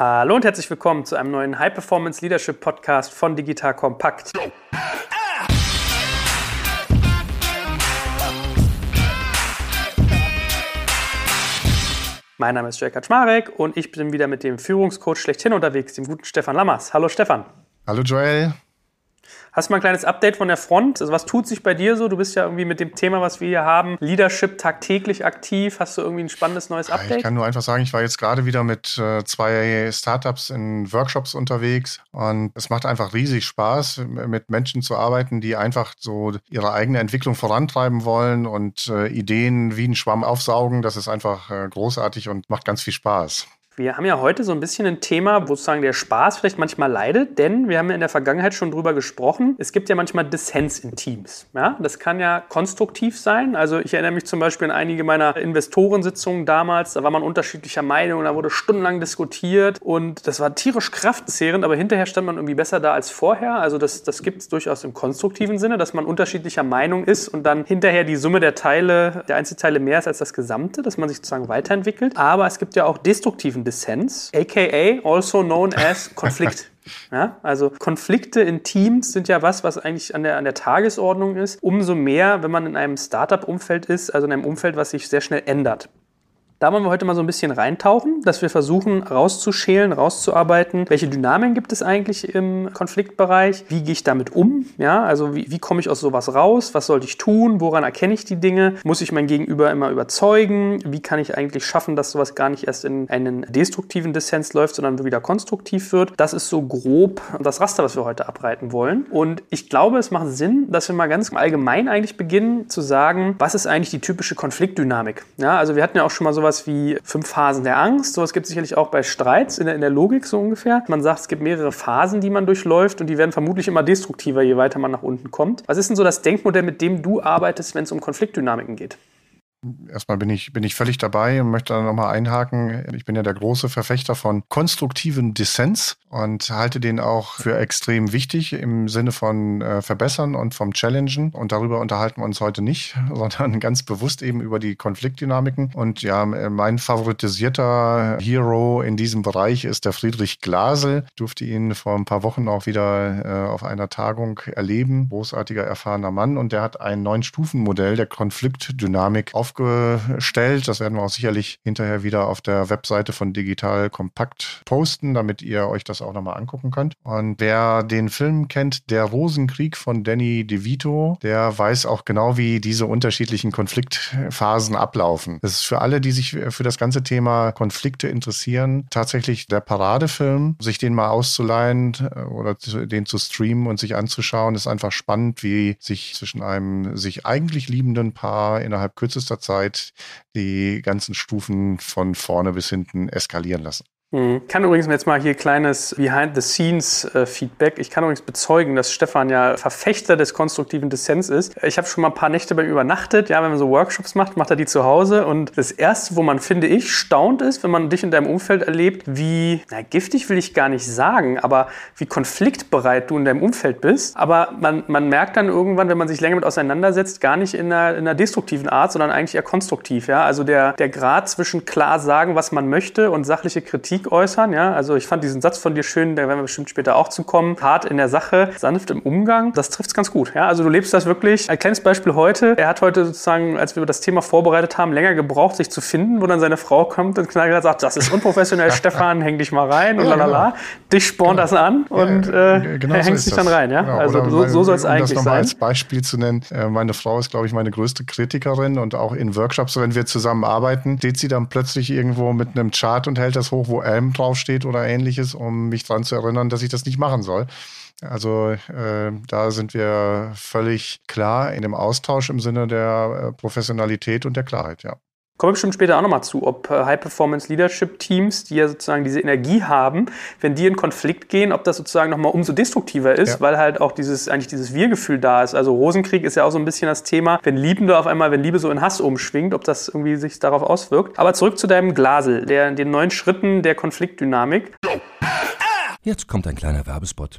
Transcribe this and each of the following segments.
Hallo und herzlich willkommen zu einem neuen High Performance Leadership Podcast von Digital Compact. Mein Name ist Jörg Kaczmarek und ich bin wieder mit dem Führungscoach schlechthin unterwegs, dem guten Stefan Lammers. Hallo Stefan. Hallo Joel. Hast du mal ein kleines Update von der Front? Also was tut sich bei dir so? Du bist ja irgendwie mit dem Thema, was wir hier haben, Leadership tagtäglich aktiv. Hast du irgendwie ein spannendes neues Update? Ich kann nur einfach sagen, ich war jetzt gerade wieder mit äh, zwei Startups in Workshops unterwegs und es macht einfach riesig Spaß, mit Menschen zu arbeiten, die einfach so ihre eigene Entwicklung vorantreiben wollen und äh, Ideen wie ein Schwamm aufsaugen. Das ist einfach äh, großartig und macht ganz viel Spaß. Wir haben ja heute so ein bisschen ein Thema, wo sozusagen der Spaß vielleicht manchmal leidet, denn wir haben ja in der Vergangenheit schon drüber gesprochen. Es gibt ja manchmal Dissens in Teams. Ja? Das kann ja konstruktiv sein. Also ich erinnere mich zum Beispiel an einige meiner Investorensitzungen damals. Da war man unterschiedlicher Meinung da wurde stundenlang diskutiert und das war tierisch kraftzehrend, aber hinterher stand man irgendwie besser da als vorher. Also das, das gibt es durchaus im konstruktiven Sinne, dass man unterschiedlicher Meinung ist und dann hinterher die Summe der Teile, der Einzelteile mehr ist als das Gesamte, dass man sich sozusagen weiterentwickelt. Aber es gibt ja auch destruktiven Dissens, aka also known as Konflikt. Ja, also Konflikte in Teams sind ja was, was eigentlich an der, an der Tagesordnung ist. Umso mehr, wenn man in einem Startup-Umfeld ist, also in einem Umfeld, was sich sehr schnell ändert. Da wollen wir heute mal so ein bisschen reintauchen, dass wir versuchen rauszuschälen, rauszuarbeiten, welche Dynamiken gibt es eigentlich im Konfliktbereich, wie gehe ich damit um, ja, also wie, wie komme ich aus sowas raus, was sollte ich tun, woran erkenne ich die Dinge, muss ich mein Gegenüber immer überzeugen, wie kann ich eigentlich schaffen, dass sowas gar nicht erst in einen destruktiven Dissens läuft, sondern wieder konstruktiv wird. Das ist so grob das Raster, was wir heute abreiten wollen. Und ich glaube, es macht Sinn, dass wir mal ganz allgemein eigentlich beginnen zu sagen, was ist eigentlich die typische Konfliktdynamik. Ja, also wir hatten ja auch schon mal sowas sowas wie fünf Phasen der Angst. Sowas gibt es sicherlich auch bei Streits in der, in der Logik so ungefähr. Man sagt, es gibt mehrere Phasen, die man durchläuft und die werden vermutlich immer destruktiver, je weiter man nach unten kommt. Was ist denn so das Denkmodell, mit dem du arbeitest, wenn es um Konfliktdynamiken geht? Erstmal bin ich, bin ich völlig dabei und möchte da nochmal einhaken. Ich bin ja der große Verfechter von konstruktiven Dissens und halte den auch für extrem wichtig im Sinne von äh, Verbessern und vom Challengen. Und darüber unterhalten wir uns heute nicht, sondern ganz bewusst eben über die Konfliktdynamiken. Und ja, mein favoritisierter Hero in diesem Bereich ist der Friedrich Glasel. Ich durfte ihn vor ein paar Wochen auch wieder äh, auf einer Tagung erleben. Großartiger, erfahrener Mann. Und der hat ein neun Stufenmodell der Konfliktdynamik auf aufgestellt. Das werden wir auch sicherlich hinterher wieder auf der Webseite von Digital Kompakt posten, damit ihr euch das auch nochmal angucken könnt. Und wer den Film kennt, Der Rosenkrieg von Danny DeVito, der weiß auch genau, wie diese unterschiedlichen Konfliktphasen ablaufen. Das ist für alle, die sich für das ganze Thema Konflikte interessieren, tatsächlich der Paradefilm. Sich den mal auszuleihen äh, oder den zu streamen und sich anzuschauen, ist einfach spannend, wie sich zwischen einem sich eigentlich liebenden Paar innerhalb kürzester Zeit die ganzen Stufen von vorne bis hinten eskalieren lassen. Mhm. Ich kann übrigens jetzt mal hier kleines Behind-the-Scenes-Feedback. Ich kann übrigens bezeugen, dass Stefan ja Verfechter des konstruktiven Dissens ist. Ich habe schon mal ein paar Nächte bei ihm übernachtet. Ja, wenn man so Workshops macht, macht er die zu Hause. Und das Erste, wo man, finde ich, staunt ist, wenn man dich in deinem Umfeld erlebt, wie, na, giftig will ich gar nicht sagen, aber wie konfliktbereit du in deinem Umfeld bist. Aber man, man merkt dann irgendwann, wenn man sich länger mit auseinandersetzt, gar nicht in einer, in einer destruktiven Art, sondern eigentlich eher konstruktiv. Ja? Also der, der Grad zwischen klar sagen, was man möchte und sachliche Kritik Kritik äußern. Ja? Also ich fand diesen Satz von dir schön, da werden wir bestimmt später auch zu kommen. Hart in der Sache, sanft im Umgang. Das trifft es ganz gut. Ja? Also du lebst das wirklich. Ein kleines Beispiel heute. Er hat heute sozusagen, als wir das Thema vorbereitet haben, länger gebraucht, sich zu finden, wo dann seine Frau kommt und knallhart sagt, das ist unprofessionell, Stefan, häng dich mal rein und ja, lalala. Genau. Dich spornt genau. das an und äh, genau er hängt so sich dann rein. Ja? Genau. Also so, so soll es um eigentlich das sein. als Beispiel zu nennen, äh, meine Frau ist, glaube ich, meine größte Kritikerin und auch in Workshops, wenn wir zusammen arbeiten, steht sie dann plötzlich irgendwo mit einem Chart und hält das hoch, wo Elm draufsteht oder ähnliches, um mich daran zu erinnern, dass ich das nicht machen soll. Also äh, da sind wir völlig klar in dem Austausch im Sinne der äh, Professionalität und der Klarheit, ja. Kommen wir bestimmt später auch nochmal zu, ob äh, High-Performance-Leadership-Teams, die ja sozusagen diese Energie haben, wenn die in Konflikt gehen, ob das sozusagen nochmal umso destruktiver ist, ja. weil halt auch dieses, eigentlich dieses Wir-Gefühl da ist. Also Rosenkrieg ist ja auch so ein bisschen das Thema, wenn Liebende auf einmal, wenn Liebe so in Hass umschwingt, ob das irgendwie sich darauf auswirkt. Aber zurück zu deinem Glasel, der, den neun Schritten der Konfliktdynamik. Jetzt kommt ein kleiner Werbespot.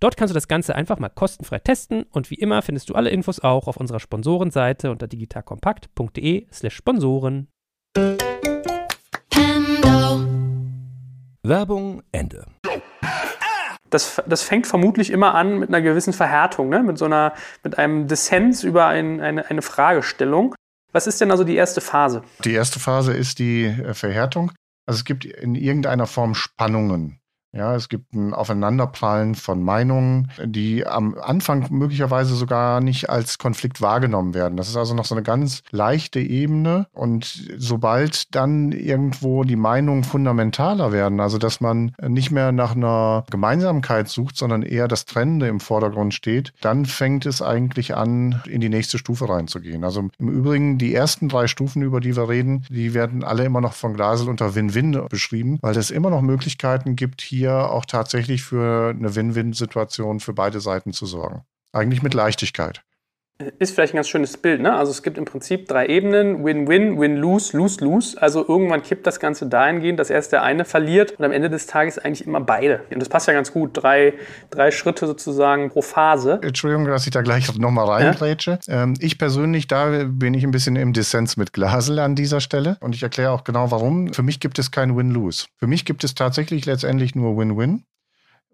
Dort kannst du das Ganze einfach mal kostenfrei testen und wie immer findest du alle Infos auch auf unserer Sponsorenseite unter digitalkompakt.de/slash Sponsoren. Werbung Ende. Das, das fängt vermutlich immer an mit einer gewissen Verhärtung, ne? mit so einer, mit einem Dissens über ein, eine, eine Fragestellung. Was ist denn also die erste Phase? Die erste Phase ist die äh, Verhärtung. Also es gibt in irgendeiner Form Spannungen. Ja, es gibt ein Aufeinanderprallen von Meinungen, die am Anfang möglicherweise sogar nicht als Konflikt wahrgenommen werden. Das ist also noch so eine ganz leichte Ebene. Und sobald dann irgendwo die Meinungen fundamentaler werden, also dass man nicht mehr nach einer Gemeinsamkeit sucht, sondern eher das Trennende im Vordergrund steht, dann fängt es eigentlich an, in die nächste Stufe reinzugehen. Also im Übrigen, die ersten drei Stufen, über die wir reden, die werden alle immer noch von Glasel unter Win-Win beschrieben, weil es immer noch Möglichkeiten gibt, hier hier auch tatsächlich für eine Win-Win-Situation für beide Seiten zu sorgen. Eigentlich mit Leichtigkeit. Ist vielleicht ein ganz schönes Bild, ne? Also es gibt im Prinzip drei Ebenen: Win-Win, Win-Lose, Lose-Lose. Also irgendwann kippt das Ganze dahingehend, dass erst der eine verliert und am Ende des Tages eigentlich immer beide. Und das passt ja ganz gut. Drei, drei Schritte sozusagen pro Phase. Entschuldigung, dass ich da gleich nochmal reingrätsche. Ja? Ähm, ich persönlich, da bin ich ein bisschen im Dissens mit Glasel an dieser Stelle und ich erkläre auch genau warum. Für mich gibt es kein Win-Lose. Für mich gibt es tatsächlich letztendlich nur Win-Win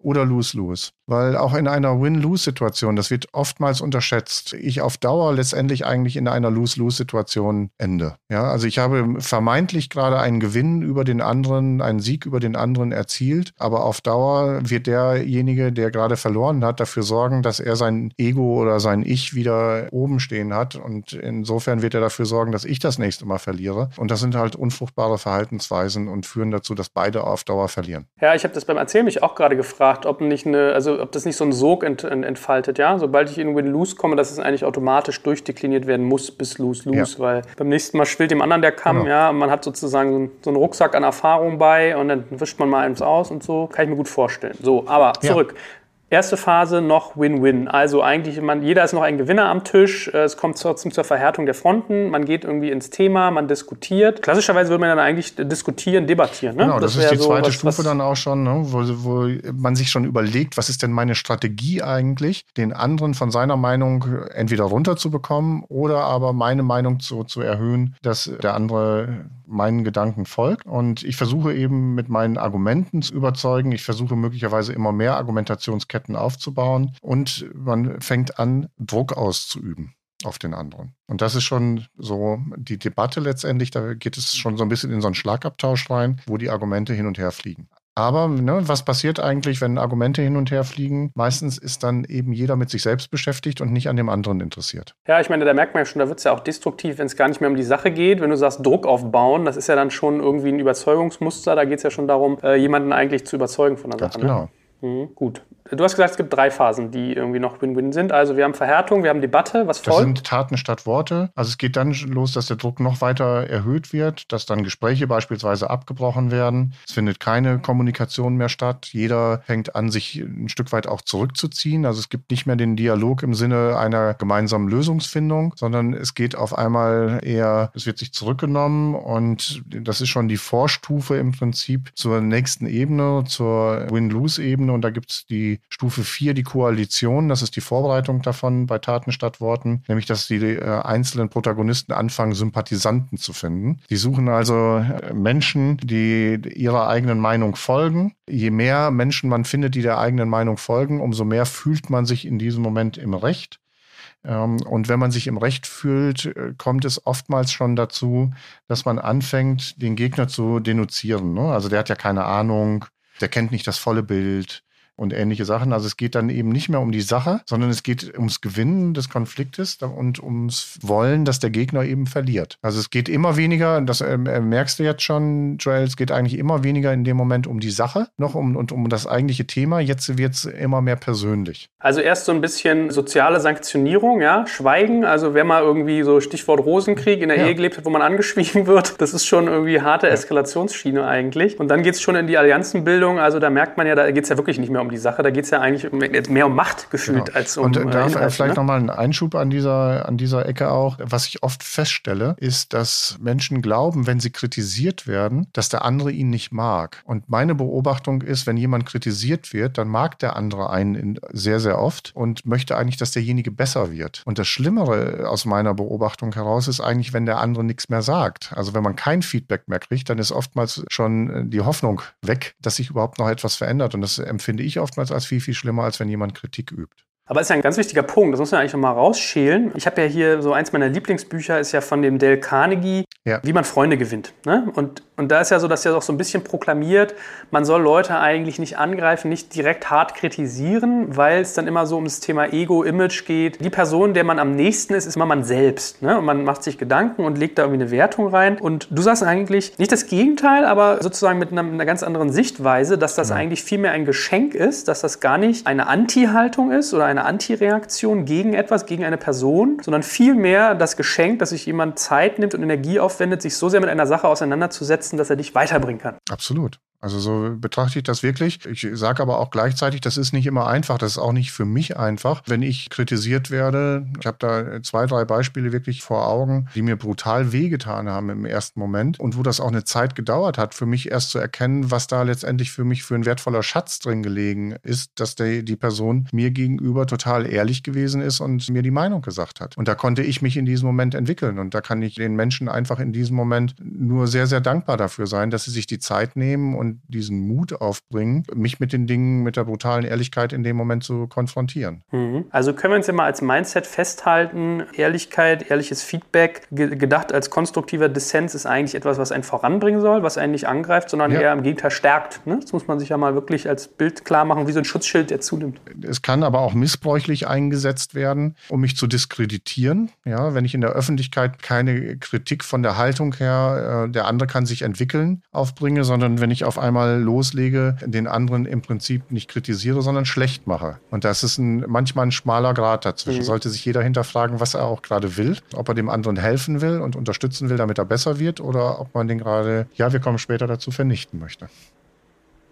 oder Lose-Lose. Weil auch in einer Win-Lose-Situation, das wird oftmals unterschätzt, ich auf Dauer letztendlich eigentlich in einer Lose-Lose-Situation ende. Ja, also ich habe vermeintlich gerade einen Gewinn über den anderen, einen Sieg über den anderen erzielt, aber auf Dauer wird derjenige, der gerade verloren hat, dafür sorgen, dass er sein Ego oder sein Ich wieder oben stehen hat und insofern wird er dafür sorgen, dass ich das nächste Mal verliere. Und das sind halt unfruchtbare Verhaltensweisen und führen dazu, dass beide auf Dauer verlieren. Ja, ich habe das beim Erzählen mich auch gerade gefragt, ob nicht eine, also ob das nicht so einen Sog ent, ent, entfaltet, ja. Sobald ich in Win-Lose komme, dass es eigentlich automatisch durchdekliniert werden muss bis Lose-Lose, ja. weil beim nächsten Mal schwillt dem anderen der Kamm, genau. ja. Man hat sozusagen so, so, einen Rucksack an Erfahrung bei und dann wischt man mal eins aus und so. Kann ich mir gut vorstellen. So, aber zurück. Ja. Erste Phase noch Win-Win. Also eigentlich, man, jeder ist noch ein Gewinner am Tisch. Äh, es kommt trotzdem zur Verhärtung der Fronten. Man geht irgendwie ins Thema, man diskutiert. Klassischerweise würde man dann eigentlich diskutieren, debattieren. Ne? Genau, das, das ist die so zweite was, Stufe was dann auch schon, ne? wo, wo man sich schon überlegt, was ist denn meine Strategie eigentlich, den anderen von seiner Meinung entweder runterzubekommen oder aber meine Meinung zu, zu erhöhen, dass der andere meinen Gedanken folgt. Und ich versuche eben mit meinen Argumenten zu überzeugen. Ich versuche möglicherweise immer mehr Argumentationsketten aufzubauen und man fängt an, Druck auszuüben auf den anderen. Und das ist schon so die Debatte letztendlich, da geht es schon so ein bisschen in so einen Schlagabtausch rein, wo die Argumente hin und her fliegen. Aber ne, was passiert eigentlich, wenn Argumente hin und her fliegen? Meistens ist dann eben jeder mit sich selbst beschäftigt und nicht an dem anderen interessiert. Ja, ich meine, da merkt man ja schon, da wird es ja auch destruktiv, wenn es gar nicht mehr um die Sache geht. Wenn du sagst, Druck aufbauen, das ist ja dann schon irgendwie ein Überzeugungsmuster. Da geht es ja schon darum, äh, jemanden eigentlich zu überzeugen von der Ganz Sache. Ne? Genau. Ne? Mhm, gut. Du hast gesagt, es gibt drei Phasen, die irgendwie noch Win-Win sind. Also wir haben Verhärtung, wir haben Debatte, was folgt? Das sind Taten statt Worte. Also es geht dann los, dass der Druck noch weiter erhöht wird, dass dann Gespräche beispielsweise abgebrochen werden. Es findet keine Kommunikation mehr statt. Jeder fängt an, sich ein Stück weit auch zurückzuziehen. Also es gibt nicht mehr den Dialog im Sinne einer gemeinsamen Lösungsfindung, sondern es geht auf einmal eher, es wird sich zurückgenommen und das ist schon die Vorstufe im Prinzip zur nächsten Ebene, zur Win-Lose-Ebene und da gibt es die Stufe 4 die Koalition. Das ist die Vorbereitung davon bei Taten statt Worten, nämlich dass die äh, einzelnen Protagonisten anfangen, Sympathisanten zu finden. Die suchen also äh, Menschen, die ihrer eigenen Meinung folgen. Je mehr Menschen man findet, die der eigenen Meinung folgen, umso mehr fühlt man sich in diesem Moment im Recht. Ähm, und wenn man sich im Recht fühlt, äh, kommt es oftmals schon dazu, dass man anfängt, den Gegner zu denunzieren. Ne? Also der hat ja keine Ahnung, der kennt nicht das volle Bild und ähnliche Sachen. Also es geht dann eben nicht mehr um die Sache, sondern es geht ums Gewinnen des Konfliktes und ums Wollen, dass der Gegner eben verliert. Also es geht immer weniger, das äh, merkst du jetzt schon, Joel, es geht eigentlich immer weniger in dem Moment um die Sache noch um, und um das eigentliche Thema. Jetzt wird es immer mehr persönlich. Also erst so ein bisschen soziale Sanktionierung, ja, Schweigen. Also wer mal irgendwie so Stichwort Rosenkrieg in der ja. Ehe gelebt hat, wo man angeschwiegen wird, das ist schon irgendwie harte Eskalationsschiene eigentlich. Und dann geht es schon in die Allianzenbildung. Also da merkt man ja, da geht es ja wirklich nicht mehr um die Sache. Da geht es ja eigentlich mehr um Macht gefühlt genau. als um. Und äh, da äh, vielleicht ne? nochmal ein Einschub an dieser, an dieser Ecke auch. Was ich oft feststelle, ist, dass Menschen glauben, wenn sie kritisiert werden, dass der andere ihn nicht mag. Und meine Beobachtung ist, wenn jemand kritisiert wird, dann mag der andere einen sehr, sehr oft und möchte eigentlich, dass derjenige besser wird. Und das Schlimmere aus meiner Beobachtung heraus ist eigentlich, wenn der andere nichts mehr sagt. Also wenn man kein Feedback mehr kriegt, dann ist oftmals schon äh, die Hoffnung weg, dass sich überhaupt noch etwas verändert. Und das empfinde ich oftmals als viel, viel schlimmer, als wenn jemand Kritik übt. Aber es ist ja ein ganz wichtiger Punkt, das muss man eigentlich nochmal rausschälen. Ich habe ja hier so eins meiner Lieblingsbücher, ist ja von dem Dale Carnegie, ja. wie man Freunde gewinnt. Ne? Und, und da ist ja so, dass er auch so ein bisschen proklamiert, man soll Leute eigentlich nicht angreifen, nicht direkt hart kritisieren, weil es dann immer so ums Thema Ego, Image geht. Die Person, der man am nächsten ist, ist immer man selbst. Ne? Und man macht sich Gedanken und legt da irgendwie eine Wertung rein. Und du sagst eigentlich nicht das Gegenteil, aber sozusagen mit einer, einer ganz anderen Sichtweise, dass das ja. eigentlich vielmehr ein Geschenk ist, dass das gar nicht eine Anti-Haltung ist oder eine Antireaktion gegen etwas, gegen eine Person, sondern vielmehr das Geschenk, dass sich jemand Zeit nimmt und Energie aufwendet, sich so sehr mit einer Sache auseinanderzusetzen, dass er dich weiterbringen kann. Absolut. Also so betrachte ich das wirklich. Ich sage aber auch gleichzeitig, das ist nicht immer einfach. Das ist auch nicht für mich einfach, wenn ich kritisiert werde. Ich habe da zwei, drei Beispiele wirklich vor Augen, die mir brutal wehgetan haben im ersten Moment und wo das auch eine Zeit gedauert hat, für mich erst zu erkennen, was da letztendlich für mich für ein wertvoller Schatz drin gelegen ist, dass der, die Person mir gegenüber total ehrlich gewesen ist und mir die Meinung gesagt hat. Und da konnte ich mich in diesem Moment entwickeln. Und da kann ich den Menschen einfach in diesem Moment nur sehr, sehr dankbar dafür sein, dass sie sich die Zeit nehmen und diesen Mut aufbringen, mich mit den Dingen, mit der brutalen Ehrlichkeit in dem Moment zu konfrontieren. Mhm. Also können wir uns ja mal als Mindset festhalten, Ehrlichkeit, ehrliches Feedback, gedacht als konstruktiver Dissens ist eigentlich etwas, was einen voranbringen soll, was einen nicht angreift, sondern ja. eher im Gegenteil stärkt. Ne? Das muss man sich ja mal wirklich als Bild klar machen, wie so ein Schutzschild, der zunimmt. Es kann aber auch missbräuchlich eingesetzt werden, um mich zu diskreditieren. Ja, wenn ich in der Öffentlichkeit keine Kritik von der Haltung her, äh, der andere kann sich entwickeln, aufbringe, sondern wenn ich auf einmal loslege, den anderen im Prinzip nicht kritisiere, sondern schlecht mache. Und das ist ein, manchmal ein schmaler Grad dazwischen. Mhm. Sollte sich jeder hinterfragen, was er auch gerade will, ob er dem anderen helfen will und unterstützen will, damit er besser wird, oder ob man den gerade, ja, wir kommen später dazu, vernichten möchte.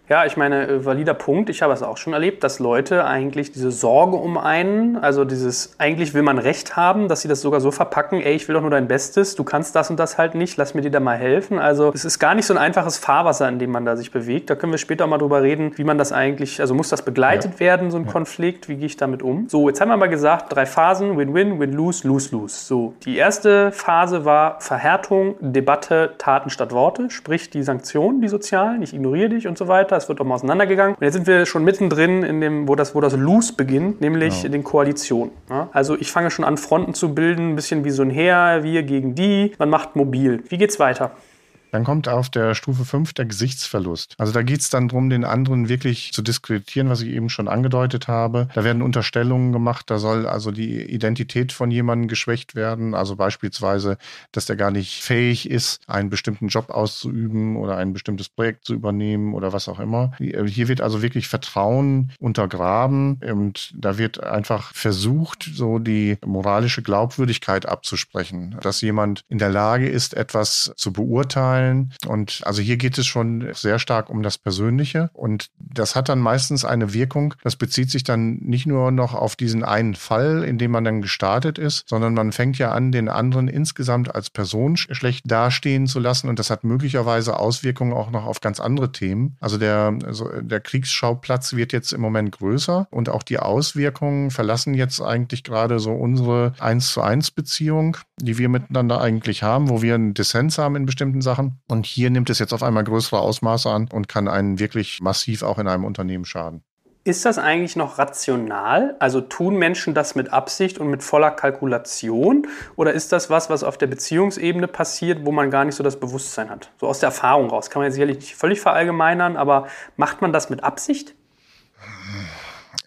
Ja, ich meine, äh, valider Punkt. Ich habe es auch schon erlebt, dass Leute eigentlich diese Sorge um einen, also dieses, eigentlich will man Recht haben, dass sie das sogar so verpacken, ey, ich will doch nur dein Bestes, du kannst das und das halt nicht, lass mir dir da mal helfen. Also es ist gar nicht so ein einfaches Fahrwasser, in dem man da sich bewegt. Da können wir später auch mal drüber reden, wie man das eigentlich, also muss das begleitet ja. werden, so ein ja. Konflikt, wie gehe ich damit um? So, jetzt haben wir mal gesagt, drei Phasen, Win-Win, Win-Lose, Lose-Lose. So, die erste Phase war Verhärtung, Debatte, Taten statt Worte, sprich die Sanktionen, die sozialen, ich ignoriere dich und so weiter weiter, es wird auch mal auseinandergegangen. Und jetzt sind wir schon mittendrin in dem, wo das, wo das Loose beginnt, nämlich ja. in den Koalitionen. Ja? Also ich fange schon an, Fronten zu bilden, ein bisschen wie so ein Heer, wir gegen die. Man macht mobil. Wie geht's weiter? Dann kommt auf der Stufe 5 der Gesichtsverlust. Also da geht es dann darum, den anderen wirklich zu diskreditieren, was ich eben schon angedeutet habe. Da werden Unterstellungen gemacht, da soll also die Identität von jemandem geschwächt werden. Also beispielsweise, dass der gar nicht fähig ist, einen bestimmten Job auszuüben oder ein bestimmtes Projekt zu übernehmen oder was auch immer. Hier wird also wirklich Vertrauen untergraben und da wird einfach versucht, so die moralische Glaubwürdigkeit abzusprechen, dass jemand in der Lage ist, etwas zu beurteilen, mitteilen. Und also hier geht es schon sehr stark um das Persönliche. Und das hat dann meistens eine Wirkung. Das bezieht sich dann nicht nur noch auf diesen einen Fall, in dem man dann gestartet ist, sondern man fängt ja an, den anderen insgesamt als Person schlecht dastehen zu lassen. Und das hat möglicherweise Auswirkungen auch noch auf ganz andere Themen. Also der, also der Kriegsschauplatz wird jetzt im Moment größer und auch die Auswirkungen verlassen jetzt eigentlich gerade so unsere 1 zu 1 Beziehung, die wir miteinander eigentlich haben, wo wir einen Dissens haben in bestimmten Sachen und hier nimmt es jetzt auf einmal größere Ausmaße an und kann einen wirklich massiv auch in einem Unternehmen schaden. Ist das eigentlich noch rational? Also tun Menschen das mit Absicht und mit voller Kalkulation? Oder ist das was, was auf der Beziehungsebene passiert, wo man gar nicht so das Bewusstsein hat? So aus der Erfahrung raus. Kann man ja sicherlich nicht völlig verallgemeinern, aber macht man das mit Absicht?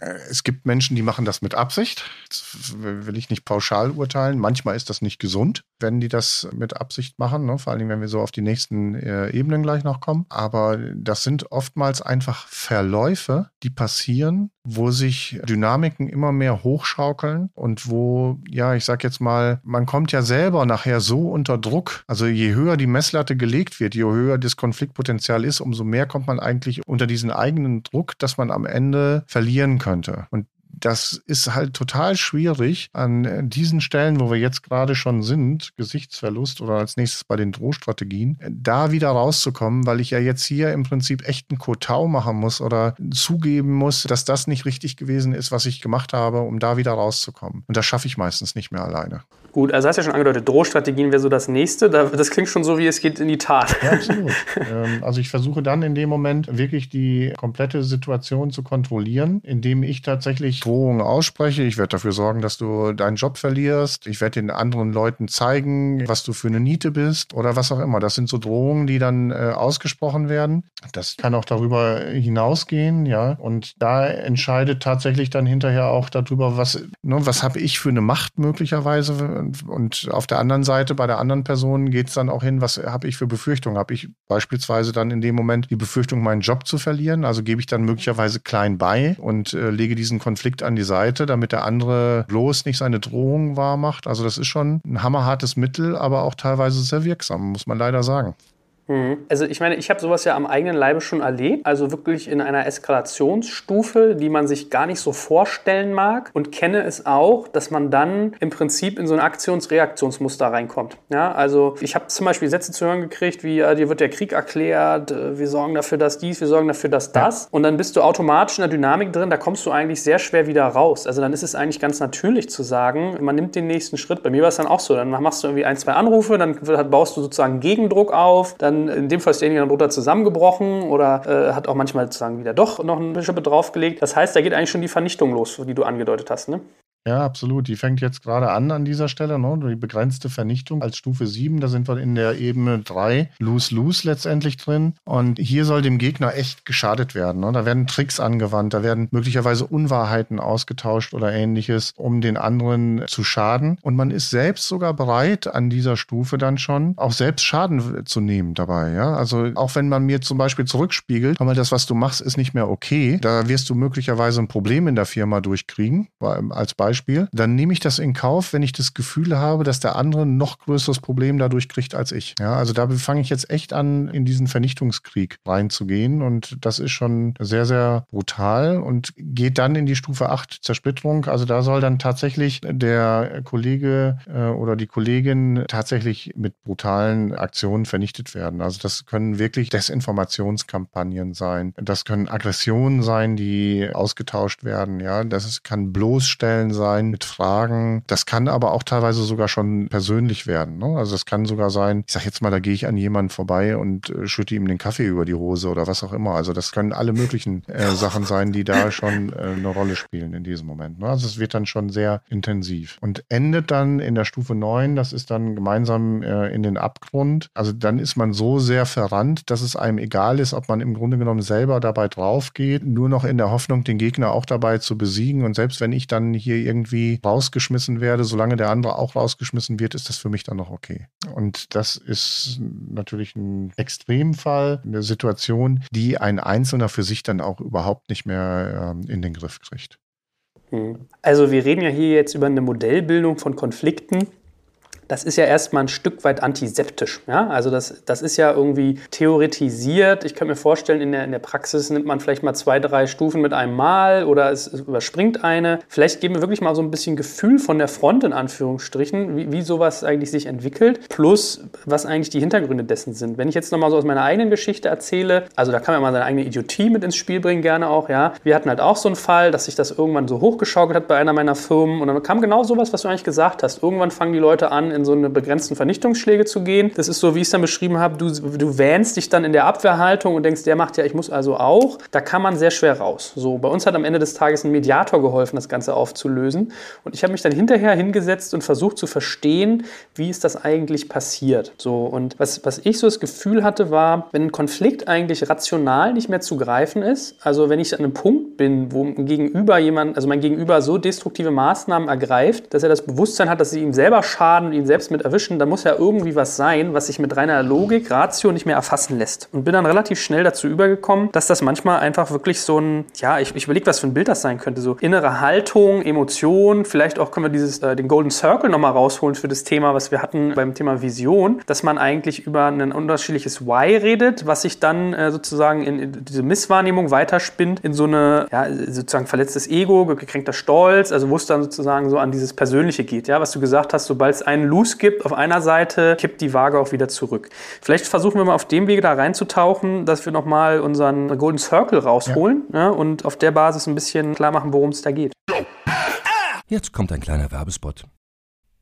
Äh, es gibt Menschen, die machen das mit Absicht. Das will ich nicht pauschal urteilen. Manchmal ist das nicht gesund, wenn die das mit Absicht machen, ne? vor allem wenn wir so auf die nächsten äh, Ebenen gleich noch kommen. Aber das sind oftmals einfach Verläufe, die passieren, wo sich Dynamiken immer mehr hochschaukeln und wo, ja, ich sag jetzt mal, man kommt ja selber nachher so unter Druck. Also je höher die Messlatte gelegt wird, je höher das Konfliktpotenzial ist, umso mehr kommt man eigentlich unter diesen eigenen Druck, dass man am Ende verlieren könnte. Und das ist halt total schwierig an diesen Stellen, wo wir jetzt gerade schon sind, Gesichtsverlust oder als nächstes bei den Drohstrategien, da wieder rauszukommen, weil ich ja jetzt hier im Prinzip echt einen Kotau machen muss oder zugeben muss, dass das nicht richtig gewesen ist, was ich gemacht habe, um da wieder rauszukommen. Und das schaffe ich meistens nicht mehr alleine. Gut, also hast du ja schon angedeutet, Drohstrategien wäre so das nächste. Das klingt schon so, wie es geht in die Tat. Ja, absolut. Ähm, also ich versuche dann in dem Moment wirklich die komplette Situation zu kontrollieren, indem ich tatsächlich Drohungen ausspreche. Ich werde dafür sorgen, dass du deinen Job verlierst. Ich werde den anderen Leuten zeigen, was du für eine Niete bist oder was auch immer. Das sind so Drohungen, die dann äh, ausgesprochen werden. Das kann auch darüber hinausgehen, ja. Und da entscheidet tatsächlich dann hinterher auch darüber, was, ne, was habe ich für eine Macht möglicherweise und auf der anderen Seite, bei der anderen Person geht es dann auch hin, was habe ich für Befürchtungen? Habe ich beispielsweise dann in dem Moment die Befürchtung, meinen Job zu verlieren? Also gebe ich dann möglicherweise klein bei und äh, lege diesen Konflikt an die Seite, damit der andere bloß nicht seine Drohung wahr macht. Also das ist schon ein hammerhartes Mittel, aber auch teilweise sehr wirksam, muss man leider sagen. Mhm. Also ich meine, ich habe sowas ja am eigenen Leibe schon erlebt, also wirklich in einer Eskalationsstufe, die man sich gar nicht so vorstellen mag und kenne es auch, dass man dann im Prinzip in so ein Aktions-Reaktionsmuster reinkommt. Ja, also ich habe zum Beispiel Sätze zu hören gekriegt, wie äh, dir wird der Krieg erklärt, äh, wir sorgen dafür, dass dies, wir sorgen dafür, dass das und dann bist du automatisch in der Dynamik drin, da kommst du eigentlich sehr schwer wieder raus. Also dann ist es eigentlich ganz natürlich zu sagen, man nimmt den nächsten Schritt. Bei mir war es dann auch so, dann machst du irgendwie ein, zwei Anrufe, dann baust du sozusagen Gegendruck auf, dann dann in dem Fall ist derjenige dann drunter zusammengebrochen oder äh, hat auch manchmal sozusagen wieder doch noch eine Schippe draufgelegt. Das heißt, da geht eigentlich schon die Vernichtung los, die du angedeutet hast. Ne? Ja, absolut. Die fängt jetzt gerade an an dieser Stelle, ne? die begrenzte Vernichtung als Stufe 7. Da sind wir in der Ebene 3, Lose-Lose letztendlich drin. Und hier soll dem Gegner echt geschadet werden. Ne? Da werden Tricks angewandt, da werden möglicherweise Unwahrheiten ausgetauscht oder ähnliches, um den anderen zu schaden. Und man ist selbst sogar bereit, an dieser Stufe dann schon auch selbst Schaden zu nehmen dabei. Ja? Also auch wenn man mir zum Beispiel zurückspiegelt, aber das, was du machst, ist nicht mehr okay, da wirst du möglicherweise ein Problem in der Firma durchkriegen, als Beispiel Beispiel, dann nehme ich das in Kauf, wenn ich das Gefühl habe, dass der andere noch größeres Problem dadurch kriegt als ich. Ja, also da fange ich jetzt echt an, in diesen Vernichtungskrieg reinzugehen und das ist schon sehr, sehr brutal und geht dann in die Stufe 8 Zersplitterung. Also da soll dann tatsächlich der Kollege äh, oder die Kollegin tatsächlich mit brutalen Aktionen vernichtet werden. Also das können wirklich Desinformationskampagnen sein. Das können Aggressionen sein, die ausgetauscht werden. Ja, das kann bloßstellen sein sein mit Fragen. Das kann aber auch teilweise sogar schon persönlich werden. Ne? Also es kann sogar sein, ich sage jetzt mal, da gehe ich an jemanden vorbei und äh, schütte ihm den Kaffee über die Hose oder was auch immer. Also das können alle möglichen äh, Sachen sein, die da schon äh, eine Rolle spielen in diesem Moment. Ne? Also es wird dann schon sehr intensiv und endet dann in der Stufe 9, das ist dann gemeinsam äh, in den Abgrund. Also dann ist man so sehr verrannt, dass es einem egal ist, ob man im Grunde genommen selber dabei drauf geht, nur noch in der Hoffnung, den Gegner auch dabei zu besiegen. Und selbst wenn ich dann hier irgendwie rausgeschmissen werde, solange der andere auch rausgeschmissen wird, ist das für mich dann noch okay. Und das ist natürlich ein Extremfall, eine Situation, die ein Einzelner für sich dann auch überhaupt nicht mehr ähm, in den Griff kriegt. Hm. Also wir reden ja hier jetzt über eine Modellbildung von Konflikten das ist ja erstmal ein Stück weit antiseptisch. Ja? Also das, das ist ja irgendwie theoretisiert. Ich kann mir vorstellen, in der, in der Praxis nimmt man vielleicht mal zwei, drei Stufen mit einem Mal oder es, es überspringt eine. Vielleicht geben wir wirklich mal so ein bisschen Gefühl von der Front in Anführungsstrichen, wie, wie sowas eigentlich sich entwickelt, plus was eigentlich die Hintergründe dessen sind. Wenn ich jetzt nochmal so aus meiner eigenen Geschichte erzähle, also da kann man mal seine eigene Idiotie mit ins Spiel bringen, gerne auch, ja. Wir hatten halt auch so einen Fall, dass sich das irgendwann so hochgeschaukelt hat bei einer meiner Firmen und dann kam genau sowas, was du eigentlich gesagt hast. Irgendwann fangen die Leute an, in so eine begrenzten Vernichtungsschläge zu gehen. Das ist so, wie ich es dann beschrieben habe, du, du wähnst dich dann in der Abwehrhaltung und denkst, der macht ja, ich muss also auch. Da kann man sehr schwer raus. So, bei uns hat am Ende des Tages ein Mediator geholfen, das Ganze aufzulösen. Und ich habe mich dann hinterher hingesetzt und versucht zu verstehen, wie ist das eigentlich passiert. So, und was, was ich so das Gefühl hatte, war, wenn ein Konflikt eigentlich rational nicht mehr zu greifen ist, also wenn ich an einem Punkt bin, wo gegenüber jemand, also mein Gegenüber so destruktive Maßnahmen ergreift, dass er das Bewusstsein hat, dass sie ihm selber schaden und ihn selbst mit erwischen, dann muss ja irgendwie was sein, was sich mit reiner Logik, Ratio nicht mehr erfassen lässt. Und bin dann relativ schnell dazu übergekommen, dass das manchmal einfach wirklich so ein, ja, ich, ich überlege, was für ein Bild das sein könnte, so innere Haltung, Emotion, vielleicht auch können wir dieses, äh, den Golden Circle nochmal rausholen für das Thema, was wir hatten beim Thema Vision, dass man eigentlich über ein unterschiedliches Why redet, was sich dann äh, sozusagen in, in diese Misswahrnehmung weiterspinnt in so eine, ja, sozusagen verletztes Ego, gekränkter Stolz, also wo es dann sozusagen so an dieses Persönliche geht, ja, was du gesagt hast, sobald es einen Loose gibt auf einer Seite, kippt die Waage auch wieder zurück. Vielleicht versuchen wir mal auf dem Wege da reinzutauchen, dass wir nochmal unseren Golden Circle rausholen ja. Ja, und auf der Basis ein bisschen klar machen, worum es da geht. Jetzt kommt ein kleiner Werbespot.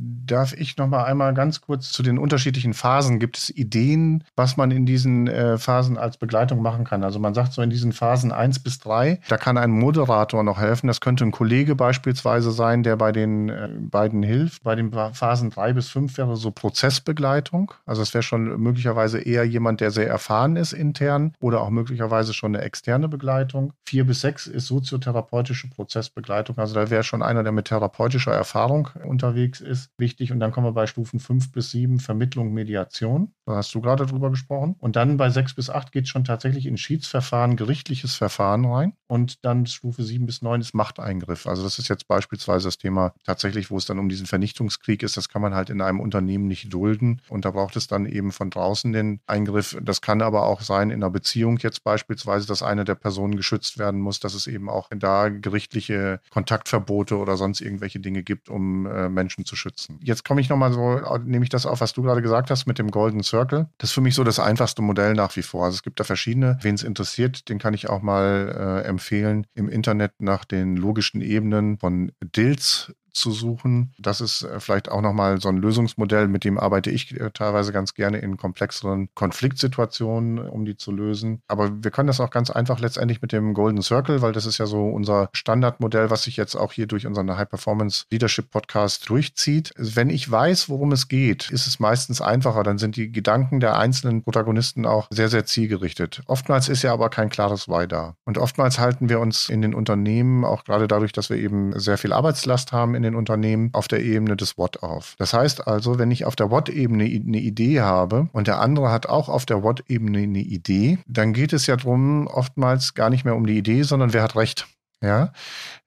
Darf ich noch mal einmal ganz kurz zu den unterschiedlichen Phasen? Gibt es Ideen, was man in diesen äh, Phasen als Begleitung machen kann? Also man sagt so in diesen Phasen 1 bis 3, da kann ein Moderator noch helfen. Das könnte ein Kollege beispielsweise sein, der bei den äh, beiden hilft. Bei den Phasen 3 bis 5 wäre so Prozessbegleitung. Also es wäre schon möglicherweise eher jemand, der sehr erfahren ist intern oder auch möglicherweise schon eine externe Begleitung. 4 bis 6 ist soziotherapeutische Prozessbegleitung. Also da wäre schon einer, der mit therapeutischer Erfahrung unterwegs ist wichtig. Und dann kommen wir bei Stufen 5 bis 7 Vermittlung, Mediation. Da hast du gerade drüber gesprochen. Und dann bei 6 bis 8 geht es schon tatsächlich in Schiedsverfahren, gerichtliches Verfahren rein. Und dann Stufe 7 bis 9 ist Machteingriff. Also das ist jetzt beispielsweise das Thema tatsächlich, wo es dann um diesen Vernichtungskrieg ist. Das kann man halt in einem Unternehmen nicht dulden. Und da braucht es dann eben von draußen den Eingriff. Das kann aber auch sein in einer Beziehung jetzt beispielsweise, dass eine der Personen geschützt werden muss, dass es eben auch da gerichtliche Kontaktverbote oder sonst irgendwelche Dinge gibt, um äh, Menschen zu schützen nutzen. Jetzt komme ich nochmal so, nehme ich das auf, was du gerade gesagt hast mit dem Golden Circle. Das ist für mich so das einfachste Modell nach wie vor. Also es gibt da verschiedene. Wen es interessiert, den kann ich auch mal äh, empfehlen, im Internet nach den logischen Ebenen von Dills zu suchen. Das ist äh, vielleicht auch nochmal so ein Lösungsmodell, mit dem arbeite ich äh, teilweise ganz gerne in komplexeren Konfliktsituationen, um die zu lösen. Aber wir können das auch ganz einfach letztendlich mit dem Golden Circle, weil das ist ja so unser Standardmodell, was sich jetzt auch hier durch unseren High Performance Leadership Podcast durchzieht. Wenn ich weiß, worum es geht, ist es meistens einfacher. Dann sind die Gedanken der einzelnen Protagonisten auch sehr, sehr zielgerichtet. Oftmals ist ja aber kein klares Why da. Und oftmals halten wir uns in den Unternehmen, auch gerade dadurch, dass wir eben sehr viel Arbeitslast haben in den Unternehmen auf der Ebene des What auf. Das heißt also, wenn ich auf der What-Ebene eine Idee habe und der andere hat auch auf der What-Ebene eine Idee, dann geht es ja darum, oftmals gar nicht mehr um die Idee, sondern wer hat Recht. Ja,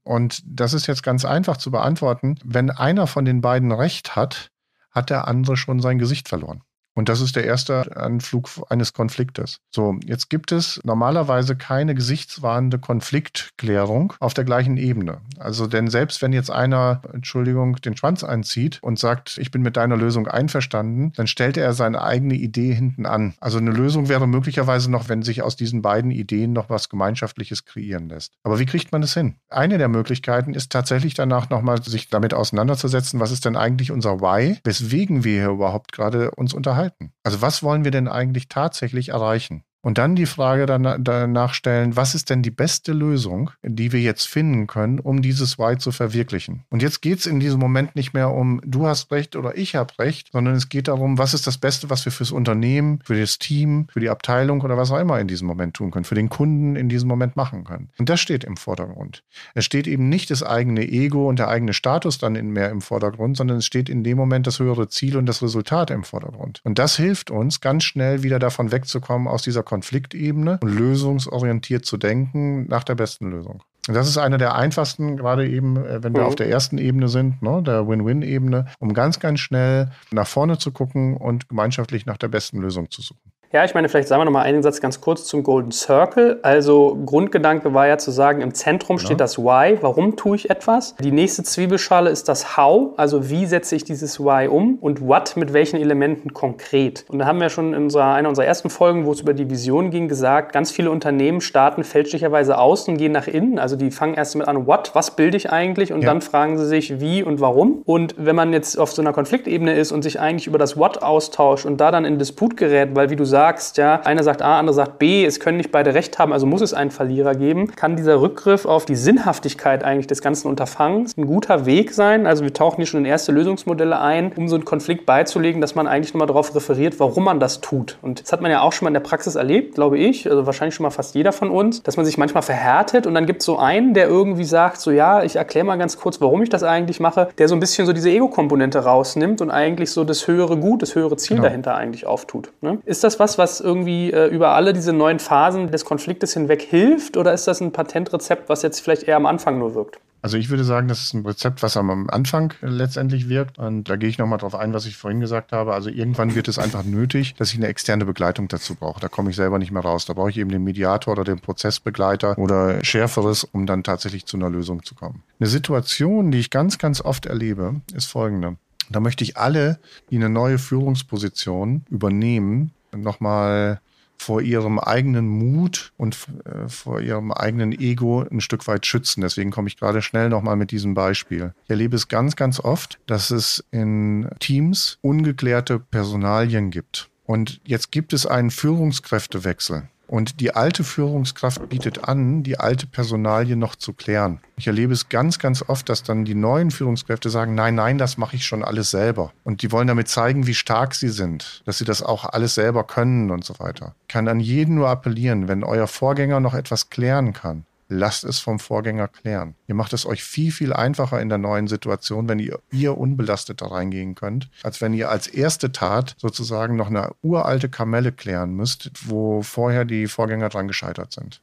und das ist jetzt ganz einfach zu beantworten. Wenn einer von den beiden Recht hat, hat der andere schon sein Gesicht verloren. Und das ist der erste Anflug eines Konfliktes. So, jetzt gibt es normalerweise keine gesichtswahrende Konfliktklärung auf der gleichen Ebene. Also, denn selbst wenn jetzt einer, Entschuldigung, den Schwanz einzieht und sagt, ich bin mit deiner Lösung einverstanden, dann stellt er seine eigene Idee hinten an. Also eine Lösung wäre möglicherweise noch, wenn sich aus diesen beiden Ideen noch was Gemeinschaftliches kreieren lässt. Aber wie kriegt man es hin? Eine der Möglichkeiten ist tatsächlich danach nochmal sich damit auseinanderzusetzen, was ist denn eigentlich unser Why, weswegen wir hier überhaupt gerade uns unterhalten. Also was wollen wir denn eigentlich tatsächlich erreichen? Und dann die Frage danach stellen, was ist denn die beste Lösung, die wir jetzt finden können, um dieses Why zu verwirklichen? Und jetzt geht es in diesem Moment nicht mehr um, du hast recht oder ich habe recht, sondern es geht darum, was ist das Beste, was wir fürs Unternehmen, für das Team, für die Abteilung oder was auch immer in diesem Moment tun können, für den Kunden in diesem Moment machen können. Und das steht im Vordergrund. Es steht eben nicht das eigene Ego und der eigene Status dann mehr im Vordergrund, sondern es steht in dem Moment das höhere Ziel und das Resultat im Vordergrund. Und das hilft uns ganz schnell wieder davon wegzukommen aus dieser Konfliktebene und lösungsorientiert zu denken nach der besten Lösung. Und das ist eine der einfachsten, gerade eben, äh, wenn wir mhm. auf der ersten Ebene sind, ne, der Win-Win-Ebene, um ganz, ganz schnell nach vorne zu gucken und gemeinschaftlich nach der besten Lösung zu suchen. Ja, ich meine, vielleicht sagen wir noch mal einen Satz ganz kurz zum Golden Circle. Also Grundgedanke war ja zu sagen, im Zentrum genau. steht das Why, warum tue ich etwas. Die nächste Zwiebelschale ist das How, also wie setze ich dieses Why um und What mit welchen Elementen konkret. Und da haben wir schon in unserer, einer unserer ersten Folgen, wo es über die Vision ging, gesagt, ganz viele Unternehmen starten fälschlicherweise aus und gehen nach innen. Also die fangen erst mit an, What, was bilde ich eigentlich? Und ja. dann fragen sie sich, wie und warum. Und wenn man jetzt auf so einer Konfliktebene ist und sich eigentlich über das What austauscht und da dann in Disput gerät, weil wie du sagst, sagst, ja, einer sagt A, andere sagt B, es können nicht beide recht haben, also muss es einen Verlierer geben, kann dieser Rückgriff auf die Sinnhaftigkeit eigentlich des ganzen Unterfangens ein guter Weg sein. Also wir tauchen hier schon in erste Lösungsmodelle ein, um so einen Konflikt beizulegen, dass man eigentlich nochmal darauf referiert, warum man das tut. Und das hat man ja auch schon mal in der Praxis erlebt, glaube ich, also wahrscheinlich schon mal fast jeder von uns, dass man sich manchmal verhärtet und dann gibt es so einen, der irgendwie sagt, so ja, ich erkläre mal ganz kurz, warum ich das eigentlich mache, der so ein bisschen so diese Ego-Komponente rausnimmt und eigentlich so das höhere Gut, das höhere Ziel genau. dahinter eigentlich auftut. Ne? Ist das was, was, was irgendwie äh, über alle diese neuen Phasen des Konfliktes hinweg hilft? Oder ist das ein Patentrezept, was jetzt vielleicht eher am Anfang nur wirkt? Also ich würde sagen, das ist ein Rezept, was am Anfang letztendlich wirkt. Und da gehe ich nochmal drauf ein, was ich vorhin gesagt habe. Also irgendwann wird es einfach nötig, dass ich eine externe Begleitung dazu brauche. Da komme ich selber nicht mehr raus. Da brauche ich eben den Mediator oder den Prozessbegleiter oder Schärferes, um dann tatsächlich zu einer Lösung zu kommen. Eine Situation, die ich ganz, ganz oft erlebe, ist folgende. Da möchte ich alle, die eine neue Führungsposition übernehmen, nochmal vor ihrem eigenen Mut und äh, vor ihrem eigenen Ego ein Stück weit schützen. Deswegen komme ich gerade schnell nochmal mit diesem Beispiel. Ich erlebe es ganz, ganz oft, dass es in Teams ungeklärte Personalien gibt. Und jetzt gibt es einen Führungskräftewechsel. Und die alte Führungskraft bietet an, die alte Personalie noch zu klären. Ich erlebe es ganz, ganz oft, dass dann die neuen Führungskräfte sagen, nein, nein, das mache ich schon alles selber. Und die wollen damit zeigen, wie stark sie sind, dass sie das auch alles selber können und so weiter. Ich kann an jeden nur appellieren, wenn euer Vorgänger noch etwas klären kann, lasst es vom Vorgänger klären. Ihr macht es euch viel, viel einfacher in der neuen Situation, wenn ihr, ihr unbelastet da reingehen könnt, als wenn ihr als erste Tat sozusagen noch eine uralte Kamelle klären müsst, wo vorher die Vorgänger dran gescheitert sind.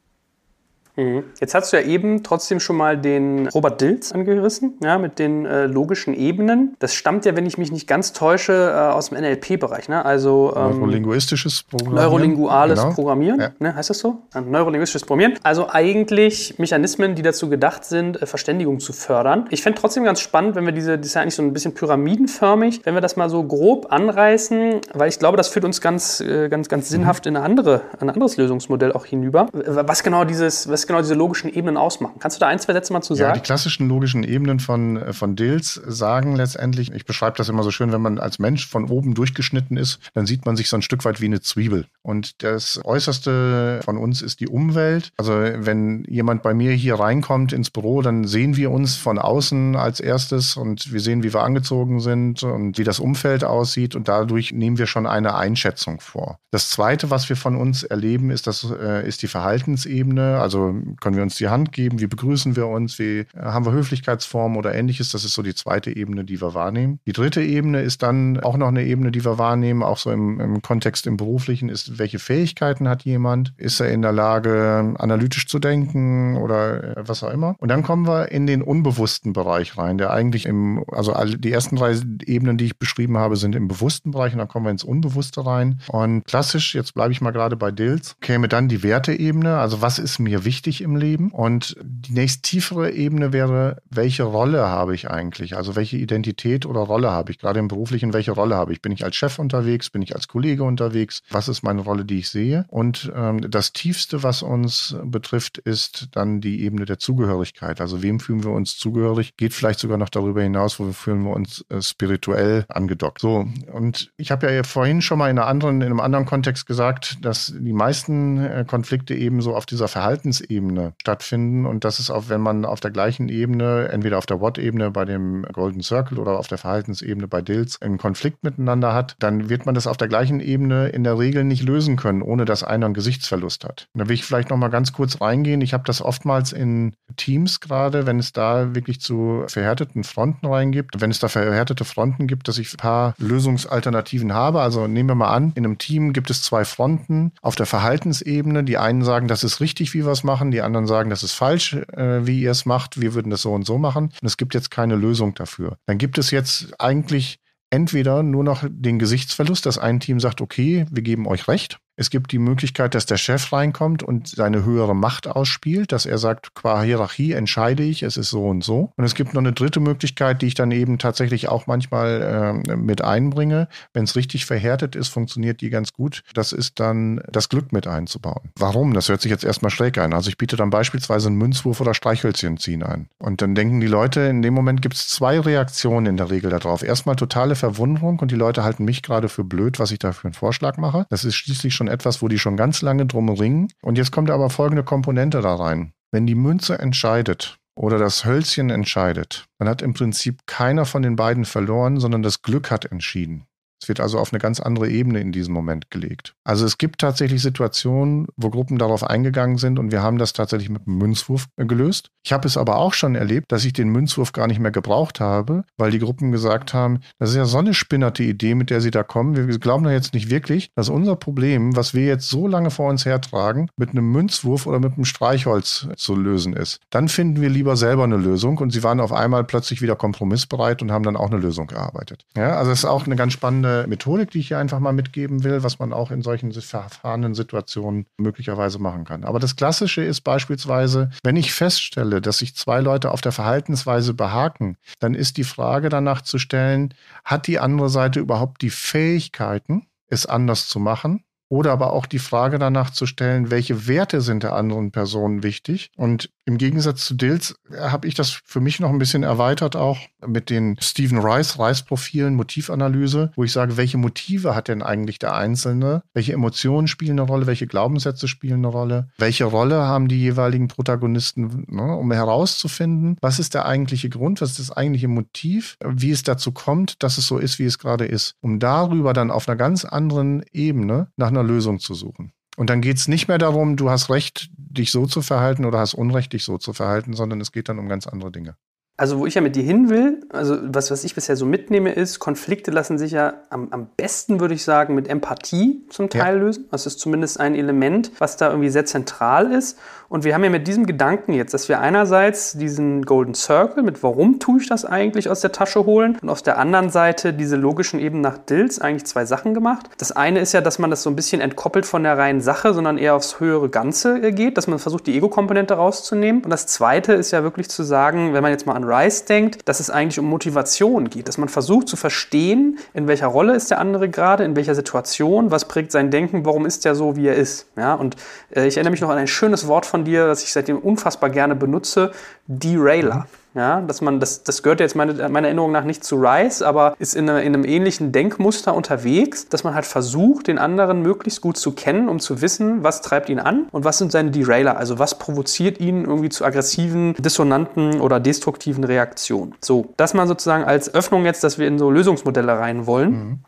Mhm. Jetzt hast du ja eben trotzdem schon mal den Robert Dilz angerissen, ja, mit den äh, logischen Ebenen. Das stammt ja, wenn ich mich nicht ganz täusche, äh, aus dem NLP-Bereich. Ne? Also ähm, neurolinguistisches Programmieren. Neurolinguales genau. Programmieren, ja. ne? heißt das so? Neurolinguistisches Programmieren. Also eigentlich Mechanismen, die dazu gedacht sind, äh, Verständigung zu fördern. Ich fände trotzdem ganz spannend, wenn wir diese, das ist ja eigentlich so ein bisschen pyramidenförmig, wenn wir das mal so grob anreißen, weil ich glaube, das führt uns ganz, äh, ganz, ganz sinnhaft in eine andere, ein anderes Lösungsmodell auch hinüber. Was genau dieses, was genau diese logischen Ebenen ausmachen. Kannst du da ein, zwei Sätze mal zu sagen? Ja, die klassischen logischen Ebenen von, äh, von Dills sagen letztendlich, ich beschreibe das immer so schön, wenn man als Mensch von oben durchgeschnitten ist, dann sieht man sich so ein Stück weit wie eine Zwiebel. Und das Äußerste von uns ist die Umwelt. Also wenn jemand bei mir hier reinkommt ins Büro, dann sehen wir uns von außen als erstes und wir sehen, wie wir angezogen sind und wie das Umfeld aussieht und dadurch nehmen wir schon eine Einschätzung vor. Das Zweite, was wir von uns erleben, ist, das, äh, ist die Verhaltensebene. Also Also können wir uns die Hand geben, wie begrüßen wir uns, wie äh, haben wir Höflichkeitsformen oder ähnliches. Das ist so die zweite Ebene, die wir wahrnehmen. Die dritte Ebene ist dann auch noch eine Ebene, die wir wahrnehmen, auch so im, im Kontext im Beruflichen, ist, welche Fähigkeiten hat jemand? Ist er in der Lage, analytisch zu denken oder äh, was auch immer? Und dann kommen wir in den unbewussten Bereich rein, der eigentlich im, also die ersten drei Ebenen, die ich beschrieben habe, sind im bewussten Bereich und dann kommen wir ins Unbewusste rein. Und klassisch, jetzt bleibe ich mal gerade bei Dills, käme dann die Werteebene, also was ist mir wichtig im Leben? Und die nächst tiefere Ebene wäre, welche Rolle habe ich eigentlich? Also welche Identität oder Rolle habe ich? Gerade im beruflichen, welche Rolle habe ich? Bin ich als Chef unterwegs? Bin ich als Kollege unterwegs? Was ist meine Rolle, die ich sehe? Und ähm, das Tiefste, was uns betrifft, ist dann die Ebene der Zugehörigkeit. Also wem fühlen wir uns zugehörig? Geht vielleicht sogar noch darüber hinaus, wo fühlen wir uns äh, spirituell angedockt. So, und ich habe ja vorhin schon mal in, anderen, in einem anderen Kontext gesagt, dass die meisten äh, Konflikte eben so auf dieser Verhaltensebene stattfinden und das ist auch, wenn man auf der gleichen Ebene, entweder auf der What-Ebene bei dem Golden Circle oder auf der Verhaltensebene bei Dills einen Konflikt miteinander hat, dann wird man das auf der gleichen Ebene in der Regel nicht lösen können, ohne dass einer einen Gesichtsverlust hat. da will ich vielleicht noch mal ganz kurz reingehen. Ich habe das oftmals in Teams gerade, wenn es da wirklich zu verhärteten Fronten reingibt, wenn es da verhärtete Fronten gibt, dass ich ein paar Lösungsalternativen habe. Also nehmen wir mal an, in einem Team gibt es zwei Fronten auf der Verhaltensebene. Die einen sagen, das ist richtig, wie wir es machen, die anderen sagen, das ist falsch, äh, wie ihr es macht. Wir würden das so und so machen. Und es gibt jetzt keine Lösung dafür. Dann gibt es jetzt eigentlich entweder nur noch den Gesichtsverlust, dass ein Team sagt, okay, wir geben euch recht es gibt die Möglichkeit, dass der Chef reinkommt und seine höhere Macht ausspielt, dass er sagt, qua Hierarchie entscheide ich, es ist so und so. Und es gibt noch eine dritte Möglichkeit, die ich dann eben tatsächlich auch manchmal äh, mit einbringe. Wenn es richtig verhärtet ist, funktioniert die ganz gut. Das ist dann das Glück mit einzubauen. Warum? Das hört sich jetzt erstmal schräg ein. Also ich biete dann beispielsweise einen Münzwurf oder Streichhölzchen ziehen ein. Und dann denken die Leute, in dem Moment gibt es zwei Reaktionen in der Regel darauf. Erstmal totale Verwunderung und die Leute halten mich gerade für blöd, was ich da für einen Vorschlag mache. Das ist schließlich schon etwas, wo die schon ganz lange drum ringen. Und jetzt kommt aber folgende Komponente da rein. Wenn die Münze entscheidet oder das Hölzchen entscheidet, dann hat im Prinzip keiner von den beiden verloren, sondern das Glück hat entschieden. Es wird also auf eine ganz andere Ebene in diesem Moment gelegt. Also es gibt tatsächlich Situationen, wo Gruppen darauf eingegangen sind und wir haben das tatsächlich mit einem Münzwurf gelöst. Ich habe es aber auch schon erlebt, dass ich den Münzwurf gar nicht mehr gebraucht habe, weil die Gruppen gesagt haben, das ist ja so eine spinnerte Idee, mit der sie da kommen. Wir glauben da jetzt nicht wirklich, dass unser Problem, was wir jetzt so lange vor uns hertragen, mit einem Münzwurf oder mit einem Streichholz zu lösen ist. Dann finden wir lieber selber eine Lösung und sie waren auf einmal plötzlich wieder kompromissbereit und haben dann auch eine Lösung gearbeitet. Ja, also es ist auch eine ganz spannende eine Methodik, die ich hier einfach mal mitgeben will, was man auch in solchen verfahrenen Situationen möglicherweise machen kann. Aber das Klassische ist beispielsweise, wenn ich feststelle, dass sich zwei Leute auf der Verhaltensweise behaken, dann ist die Frage danach zu stellen, hat die andere Seite überhaupt die Fähigkeiten, es anders zu machen? Oder aber auch die Frage danach zu stellen, welche Werte sind der anderen Person wichtig? Und im Gegensatz zu Dills habe ich das für mich noch ein bisschen erweitert auch mit den Stephen Rice, Rice-Profilen, Motivanalyse, wo ich sage, welche Motive hat denn eigentlich der Einzelne? Welche Emotionen spielen eine Rolle? Welche Glaubenssätze spielen eine Rolle? Welche Rolle haben die jeweiligen Protagonisten, ne, um herauszufinden, was ist der eigentliche Grund? Was ist das eigentliche Motiv? Wie es dazu kommt, dass es so ist, wie es gerade ist? Um darüber dann auf einer ganz anderen Ebene nach einer Lösung zu suchen. Und dann geht es nicht mehr darum, du hast Recht, dich so zu verhalten oder hast Unrecht, dich so zu verhalten, sondern es geht dann um ganz andere Dinge. Also wo ich ja mit dir hin will, also was, was ich bisher so mitnehme, ist, Konflikte lassen sich ja am, am besten, würde ich sagen, mit Empathie zum Teil ja. lösen. Das ist zumindest ein Element, was da irgendwie sehr zentral ist. Und wir haben ja mit diesem Gedanken jetzt, dass wir einerseits diesen Golden Circle mit warum tue ich das eigentlich aus der Tasche holen und auf der anderen Seite diese logischen eben nach Dills eigentlich zwei Sachen gemacht. Das eine ist ja, dass man das so ein bisschen entkoppelt von der reinen Sache, sondern eher aufs höhere Ganze geht, dass man versucht, die Ego-Komponente rauszunehmen. Und das zweite ist ja wirklich zu sagen, wenn man jetzt mal an Rice denkt, dass es eigentlich um Motivation geht, dass man versucht zu verstehen, in welcher Rolle ist der andere gerade, in welcher Situation, was prägt sein Denken, warum ist der so, wie er ist. Ja, und äh, ich erinnere mich noch an ein schönes Wort von von dir, das ich seitdem unfassbar gerne benutze, Derailer. Ja, dass man, das, das gehört jetzt meine, meiner Erinnerung nach nicht zu Rice, aber ist in, eine, in, einem ähnlichen Denkmuster unterwegs, dass man halt versucht, den anderen möglichst gut zu kennen, um zu wissen, was treibt ihn an und was sind seine Derailer, also was provoziert ihn irgendwie zu aggressiven, dissonanten oder destruktiven Reaktionen. So, das mal sozusagen als Öffnung jetzt, dass wir in so Lösungsmodelle rein wollen. Mhm.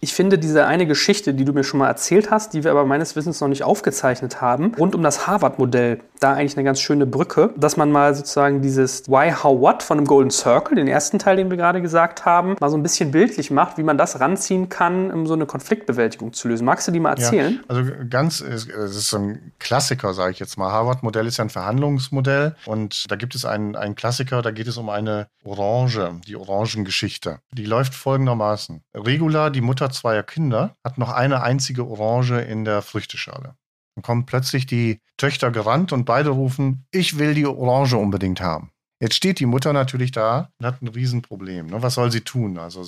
Ich finde diese eine Geschichte, die du mir schon mal erzählt hast, die wir aber meines Wissens noch nicht aufgezeichnet haben, rund um das Harvard-Modell, da eigentlich eine ganz schöne Brücke, dass man mal sozusagen dieses Why, How, What von dem Golden Circle, den ersten Teil, den wir gerade gesagt haben, mal so ein bisschen bildlich macht, wie man das ranziehen kann, um so eine Konfliktbewältigung zu lösen. Magst du die mal erzählen? Ja, also ganz, es ist so ein Klassiker, sage ich jetzt mal. Harvard-Modell ist ja ein Verhandlungsmodell und da gibt es einen, einen Klassiker, da geht es um eine Orange, die Orangengeschichte. Die läuft folgendermaßen. Regula, die Mutter zweier Kinder, hat noch eine einzige Orange in der Früchteschale. Dann kommen plötzlich die Töchter gerannt und beide rufen, ich will die Orange unbedingt haben. Jetzt steht die Mutter natürlich da und hat ein Riesenproblem. Ne? Was soll sie tun? Also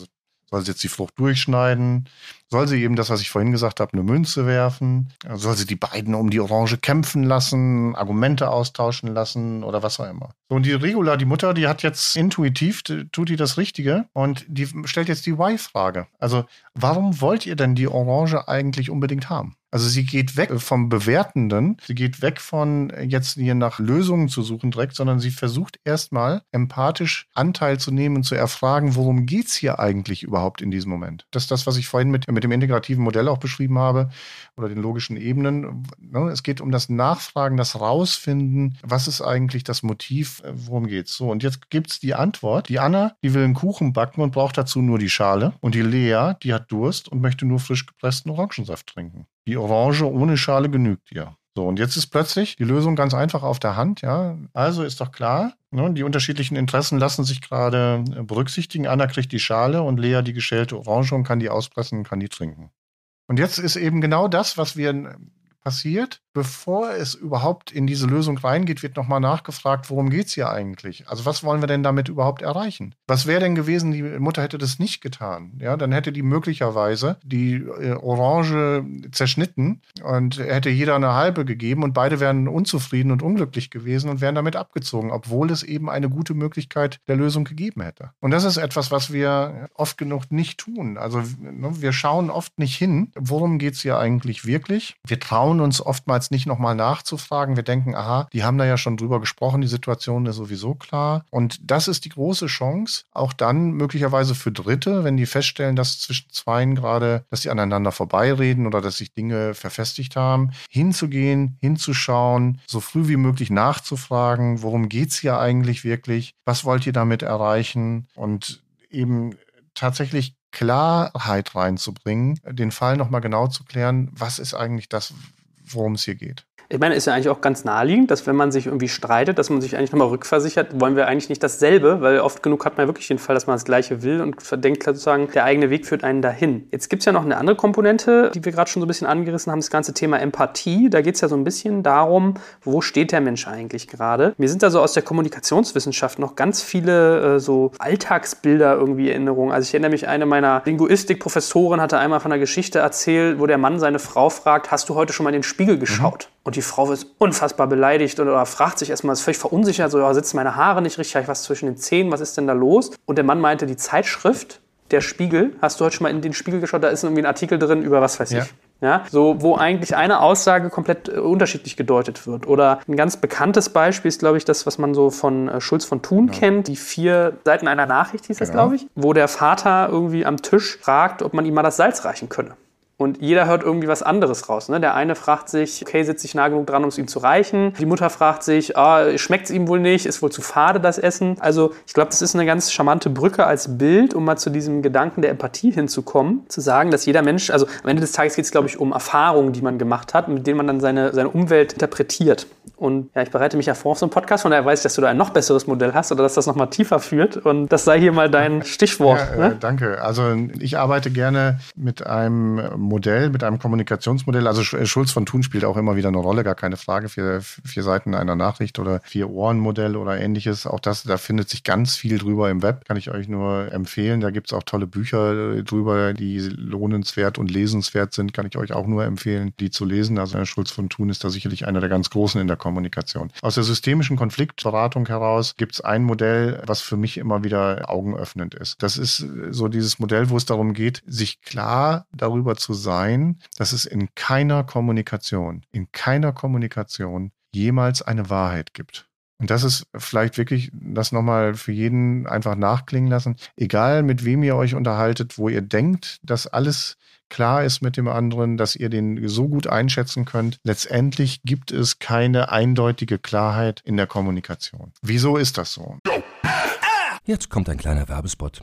soll sie jetzt die Frucht durchschneiden? Soll sie eben das, was ich vorhin gesagt habe, eine Münze werfen? Soll sie die beiden um die Orange kämpfen lassen, Argumente austauschen lassen oder was auch immer? So, und die Regula, die Mutter, die hat jetzt intuitiv, tut die das Richtige und die stellt jetzt die Why-Frage. Also, warum wollt ihr denn die Orange eigentlich unbedingt haben? Also sie geht weg vom Bewertenden, sie geht weg von jetzt hier nach Lösungen zu suchen direkt, sondern sie versucht erstmal empathisch Anteil zu nehmen zu erfragen, worum geht's hier eigentlich überhaupt in diesem Moment. Das ist das, was ich vorhin mit, mit dem integrativen Modell auch beschrieben habe oder den logischen Ebenen. Ne, es geht um das Nachfragen, das Rausfinden, was ist eigentlich das Motiv, worum geht's. So, und jetzt gibt's die Antwort. Die Anna, die will einen Kuchen backen und braucht dazu nur die Schale. Und die Lea, die hat Durst und möchte nur frisch gepressten Orangensaft trinken. Die Orange ohne Schale genügt ihr. So, und jetzt ist plötzlich die Lösung ganz einfach auf der Hand, ja. Also ist doch klar, ne, die unterschiedlichen Interessen lassen sich gerade berücksichtigen. Anna kriegt die Schale und Lea die geschälte Orange und kann die auspressen und kann die trinken. Und jetzt ist eben genau das, was wir passiert, bevor es überhaupt in diese Lösung reingeht, wird nochmal nachgefragt, worum geht es hier eigentlich? Also was wollen wir denn damit überhaupt erreichen? Was wäre denn gewesen, die Mutter hätte das nicht getan? Ja, dann hätte die möglicherweise die äh, Orange zerschnitten und hätte jeder eine halbe gegeben und beide wären unzufrieden und unglücklich gewesen und wären damit abgezogen, obwohl es eben eine gute Möglichkeit der Lösung gegeben hätte. Und das ist etwas, was wir oft genug nicht tun. Also ne, wir schauen oft nicht hin, worum geht es hier eigentlich wirklich? Wir trauen uns oftmals oftmals nicht nochmal nachzufragen. Wir denken, aha, die haben da ja schon drüber gesprochen, die Situation ist sowieso klar. Und das ist die große Chance, auch dann möglicherweise für Dritte, wenn die feststellen, dass zwischen Zweien gerade, dass sie aneinander vorbeireden oder dass sich Dinge verfestigt haben, hinzugehen, hinzuschauen, so früh wie möglich nachzufragen, worum geht es hier eigentlich wirklich, was wollt ihr damit erreichen und eben tatsächlich Klarheit reinzubringen, den Fall nochmal genau zu klären, was ist eigentlich das, worum es hier geht. Ich meine, ist ja eigentlich auch ganz naheliegend, dass wenn man sich irgendwie streitet, dass man sich eigentlich nochmal rückversichert, wollen wir eigentlich nicht dasselbe, weil oft genug hat man wirklich den Fall, dass man das Gleiche will und denkt sozusagen, der eigene Weg führt einen dahin. Jetzt gibt es ja noch eine andere Komponente, die wir gerade schon so ein bisschen angerissen haben, das ganze Thema Empathie. Da geht es ja so ein bisschen darum, wo steht der Mensch eigentlich gerade. Mir sind da so aus der Kommunikationswissenschaft noch ganz viele äh, so Alltagsbilder irgendwie Erinnerungen. Also ich erinnere mich, eine meiner Linguistikprofessoren hatte einmal von einer Geschichte erzählt, wo der Mann seine Frau fragt, hast du heute schon mal in den Spiegel geschaut? Mhm. Und die Frau ist unfassbar beleidigt oder fragt sich erstmal, ist völlig verunsichert, so, ja, sitzen meine Haare nicht richtig, habe ich was zwischen den Zähnen, was ist denn da los? Und der Mann meinte, die Zeitschrift, der Spiegel, hast du heute schon mal in den Spiegel geschaut, da ist irgendwie ein Artikel drin über was weiß ich. Ja, so, wo eigentlich eine Aussage komplett äh, unterschiedlich gedeutet wird. Oder ein ganz bekanntes Beispiel ist, glaube ich, das, was man so von äh, Schulz von Thun ja. kennt. Die vier Seiten einer Nachricht hieß das, genau. glaube ich, wo der Vater irgendwie am Tisch fragt, ob man ihm mal das Salz reichen könne. Und jeder hört irgendwie was anderes raus. Ne? Der eine fragt sich, okay, sitze ich nah genug dran, um es ihm zu reichen? Die Mutter fragt sich, ah, schmeckt es ihm wohl nicht? Ist wohl zu fade, das Essen? Also ich glaube, das ist eine ganz charmante Brücke als Bild, um mal zu diesem Gedanken der Empathie hinzukommen. Zu sagen, dass jeder Mensch, also am Ende des Tages geht es, glaube ich, um Erfahrungen, die man gemacht hat, mit denen man dann seine, seine Umwelt interpretiert. Und ja, ich bereite mich ja vor auf so einen Podcast, von daher weiß ich, dass du da ein noch besseres Modell hast oder dass das nochmal tiefer führt. Und das sei hier mal dein Stichwort. Ja, ne? äh, danke. Also ich arbeite gerne mit einem Modell, mit einem Kommunikationsmodell. Also Schulz von Thun spielt auch immer wieder eine Rolle, gar keine Frage. Vier, vier Seiten einer Nachricht oder vier Ohren-Modell oder ähnliches. Auch das, da findet sich ganz viel drüber im Web. Kann ich euch nur empfehlen. Da gibt es auch tolle Bücher drüber, die lohnenswert und lesenswert sind. Kann ich euch auch nur empfehlen, die zu lesen. Also Schulz von Thun ist da sicherlich einer der ganz großen in der Kommunikation. Aus der systemischen Konfliktberatung heraus gibt es ein Modell, was für mich immer wieder augenöffnend ist. Das ist so dieses Modell, wo es darum geht, sich klar darüber zu sein, dass es in keiner Kommunikation, in keiner Kommunikation jemals eine Wahrheit gibt. Und das ist vielleicht wirklich das nochmal für jeden einfach nachklingen lassen. Egal mit wem ihr euch unterhaltet, wo ihr denkt, dass alles klar ist mit dem anderen, dass ihr den so gut einschätzen könnt. Letztendlich gibt es keine eindeutige Klarheit in der Kommunikation. Wieso ist das so? Jetzt kommt ein kleiner Werbespot.